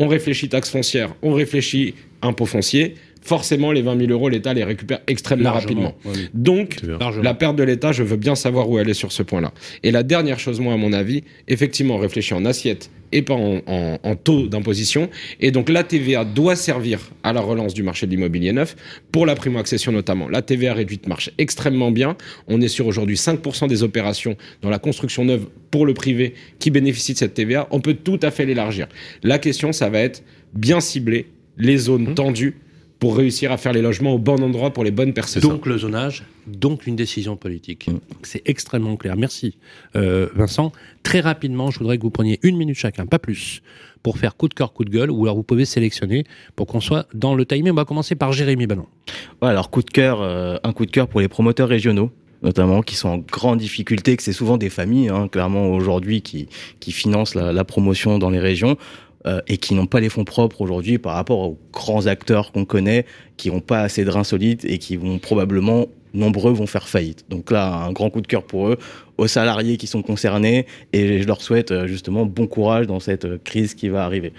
On réfléchit taxe foncière, on réfléchit impôt foncier. Forcément, les 20 000 euros, l'État les récupère extrêmement Largement. rapidement. Oui. Donc, la perte de l'État, je veux bien savoir où elle est sur ce point-là. Et la dernière chose, moi, à mon avis, effectivement, on réfléchit en assiette et pas en, en- en taux d'imposition. Et donc, la TVA doit servir à la relance du marché de l'immobilier neuf, pour la primo-accession notamment. La TVA réduite marche extrêmement bien. On est sur aujourd'hui 5% des opérations dans la construction neuve pour le privé qui bénéficient de cette TVA. On peut tout à fait l'élargir. La question, ça va être bien cibler les zones tendues pour réussir à faire les logements au bon endroit pour les bonnes personnes. Donc le zonage, donc une décision politique. C'est extrêmement clair. Merci euh, Vincent. Très rapidement, je voudrais que vous preniez une minute chacun, pas plus, pour faire coup de cœur, coup de gueule, ou alors vous pouvez sélectionner pour qu'on soit dans le timing. On va commencer par Jérémy. Ouais, alors coup de cœur, euh, un coup de cœur pour les promoteurs régionaux notamment qui sont en grande difficulté, que c'est souvent des familles, hein, clairement aujourd'hui, qui, qui financent la, la promotion dans les régions euh, et qui n'ont pas les fonds propres aujourd'hui par rapport aux grands acteurs qu'on connaît, qui n'ont pas assez de reins solides et qui vont probablement, nombreux, vont faire faillite. Donc là, un grand coup de cœur pour eux, aux salariés qui sont concernés et je leur souhaite euh, justement bon courage dans cette euh, crise qui va arriver.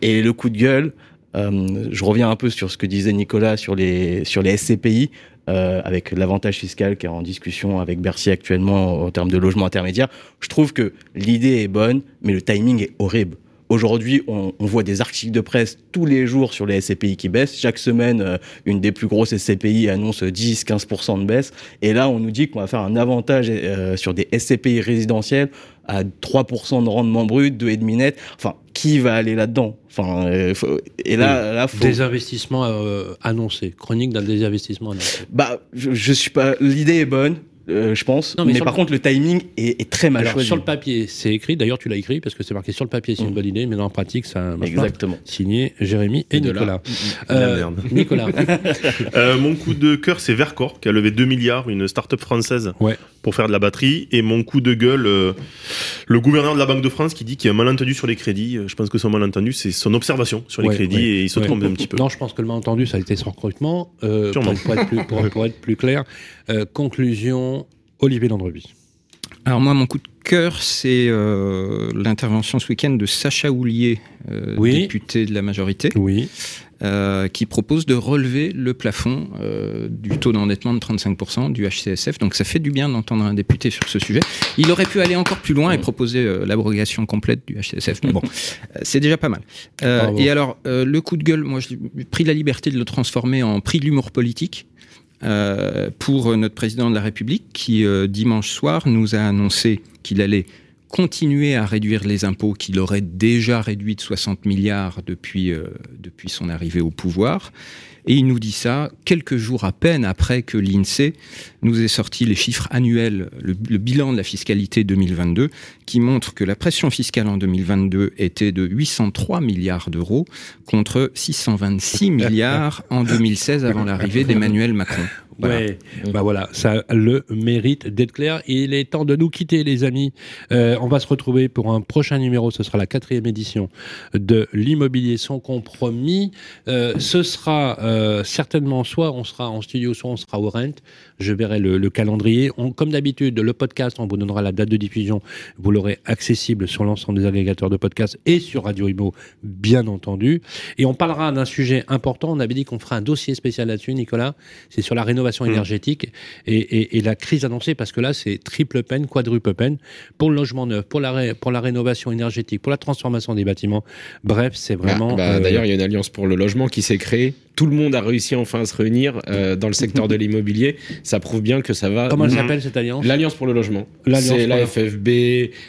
Et le coup de gueule, je reviens un peu sur ce que disait Nicolas sur les, sur les SCPI, avec l'avantage fiscal qui est en discussion avec Bercy actuellement en termes de logement intermédiaire. Je trouve que l'idée est bonne, mais le timing est horrible. Aujourd'hui, on, on voit des articles de presse tous les jours sur les SCPI qui baissent. Chaque semaine, euh, une des plus grosses SCPI annonce 10-15% de baisse. Et là, on nous dit qu'on va faire un avantage euh, sur des SCPI résidentiels à 3% de rendement brut, 2,5 net. Enfin, qui va aller là-dedans? Enfin, euh, faut- et là, là, faut... Des investissements euh, annoncés. Chronique d'un désinvestissement annoncé. Bah, je, je suis pas. L'idée est bonne, euh, je pense. Non, mais par contre, le timing est, est très mal Alors, choisi. sur le papier, c'est écrit. D'ailleurs, tu l'as écrit parce que c'est marqué sur le papier, c'est une Mm. bonne idée, mais dans la pratique, ça. Exactement. Signé Jérémy et, Et. Nicolas. La Euh, merde. Nicolas. Euh, mon coup de cœur, c'est Vercor, qui a levé 2 milliards, une start-up française, Ouais. pour faire de la batterie. Et mon coup de gueule, euh, le gouverneur de la Banque de France qui dit qu'il y a un malentendu sur les crédits. Euh, Je pense que son malentendu, c'est son observation sur les Ouais, crédits ouais, et il se trompe un petit peu. Non, je pense que le malentendu, ça a été son recrutement. Euh, pour, pour être plus, pour- pour être plus clair, Euh, conclusion, Olivier Landrevi. Alors moi, mon coup de cœur, c'est euh, l'intervention ce week-end de Sacha Houlier, euh, Oui. député de la majorité, Oui. euh, qui propose de relever le plafond du taux d'endettement de 35% du HCSF. Donc ça fait du bien d'entendre un député sur ce sujet. Il aurait pu aller encore plus loin et proposer l'abrogation complète du HCSF. Mais bon, c'est déjà pas mal. Et alors, le coup de gueule, moi j'ai pris la liberté de le transformer en prix de l'humour politique. Euh, pour notre président de la République qui, euh, dimanche soir, nous a annoncé qu'il allait continuer à réduire les impôts qu'il aurait déjà réduits de 60 milliards depuis, euh, depuis son arrivée au pouvoir. Et il nous dit ça quelques jours à peine après que l'INSEE nous ait sorti les chiffres annuels, le, le bilan de la fiscalité 2022, qui montre que la pression fiscale en 2022 était de 803 milliards d'euros contre 626 milliards en 2016 avant l'arrivée d'Emmanuel Macron. Voilà. Ouais, bah voilà, ça a le mérite d'être clair. Il est temps de nous quitter, les amis. Euh, on va se retrouver pour un prochain numéro. Ce sera la quatrième édition de l'immobilier sans compromis. Euh, ce sera euh, certainement soit on sera en studio, soit on sera au rent. Je verrai le, le calendrier. On- comme d'habitude, le podcast, on vous donnera la date de diffusion. Vous l'aurez accessible sur l'ensemble des agrégateurs de podcasts et sur Radio Imo, bien entendu. Et on parlera d'un sujet important. On avait dit qu'on ferait un dossier spécial là-dessus, Nicolas. C'est sur la rénovation énergétique et, et- et la crise annoncée, parce que là, c'est triple peine, quadruple peine pour le logement neuf, pour la, ré- pour la rénovation énergétique, pour la transformation des bâtiments. Bref, c'est vraiment. Ah, bah, euh, D'ailleurs, il y a une alliance pour le logement qui s'est créée. Tout le monde a réussi enfin à se réunir euh, dans le secteur de l'immobilier. Ça prouve bien que ça va. comment elle s'appelle cette alliance? L'Alliance pour le logement. L'Alliance C'est pour la FFB,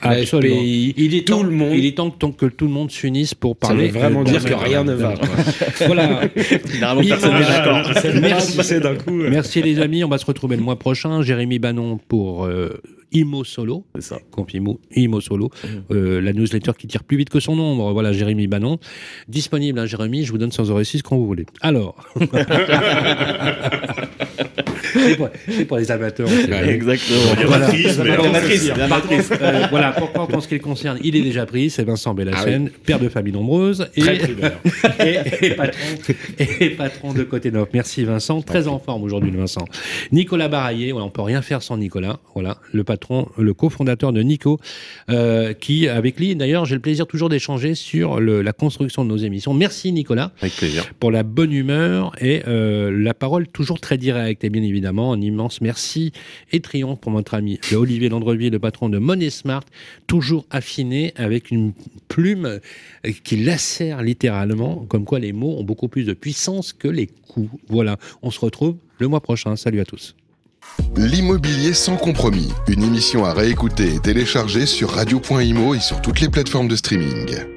la. FPI. Il est tout temps, le monde. Il est temps que, que tout le monde s'unisse pour Ça parler. veut vraiment euh, dire que rien ne va. Voilà. Personne n'est d'accord. Merci. C'est d'un coup. euh. Merci les amis, on va se retrouver le mois prochain. Jérémy Banon pour euh, Imo Solo. C'est ça. Imo Solo, euh, la newsletter qui tire plus vite que son nombre. Voilà, Jérémy Banon. Disponible, hein, Jérémy, je vous donne sans oreille 6 quand vous voulez. Alors. c'est pour, les amateurs. Exactement. Voilà. matrice, mais La alors, matrice, la Par matrice. contre, euh, voilà, pour, ce qui le concerne, il est déjà pris, c'est Vincent Bellassène, père de famille nombreuse et, Très primeur. et, et patron, et patron de Côté Neuf. Merci Vincent, très en forme aujourd'hui Vincent. Nicolas Baraillé, on peut rien faire sans Nicolas, voilà, le patron, le cofondateur de Nico, euh, qui avec lui d'ailleurs j'ai le plaisir toujours d'échanger sur le- la construction de nos émissions. Merci Nicolas Avec plaisir. pour la bonne humeur et euh, la parole toujours très directe. Et bien évidemment, un immense merci et triomphe pour notre ami Olivier Landrevier, le patron de Money Smart, toujours affiné avec une plume qui lacère littéralement, comme quoi les mots ont beaucoup plus de puissance que les coups. Voilà, on se retrouve le mois prochain. Salut à tous. L'immobilier sans compromis, une émission à réécouter et télécharger sur radio.imo et sur toutes les plateformes de streaming.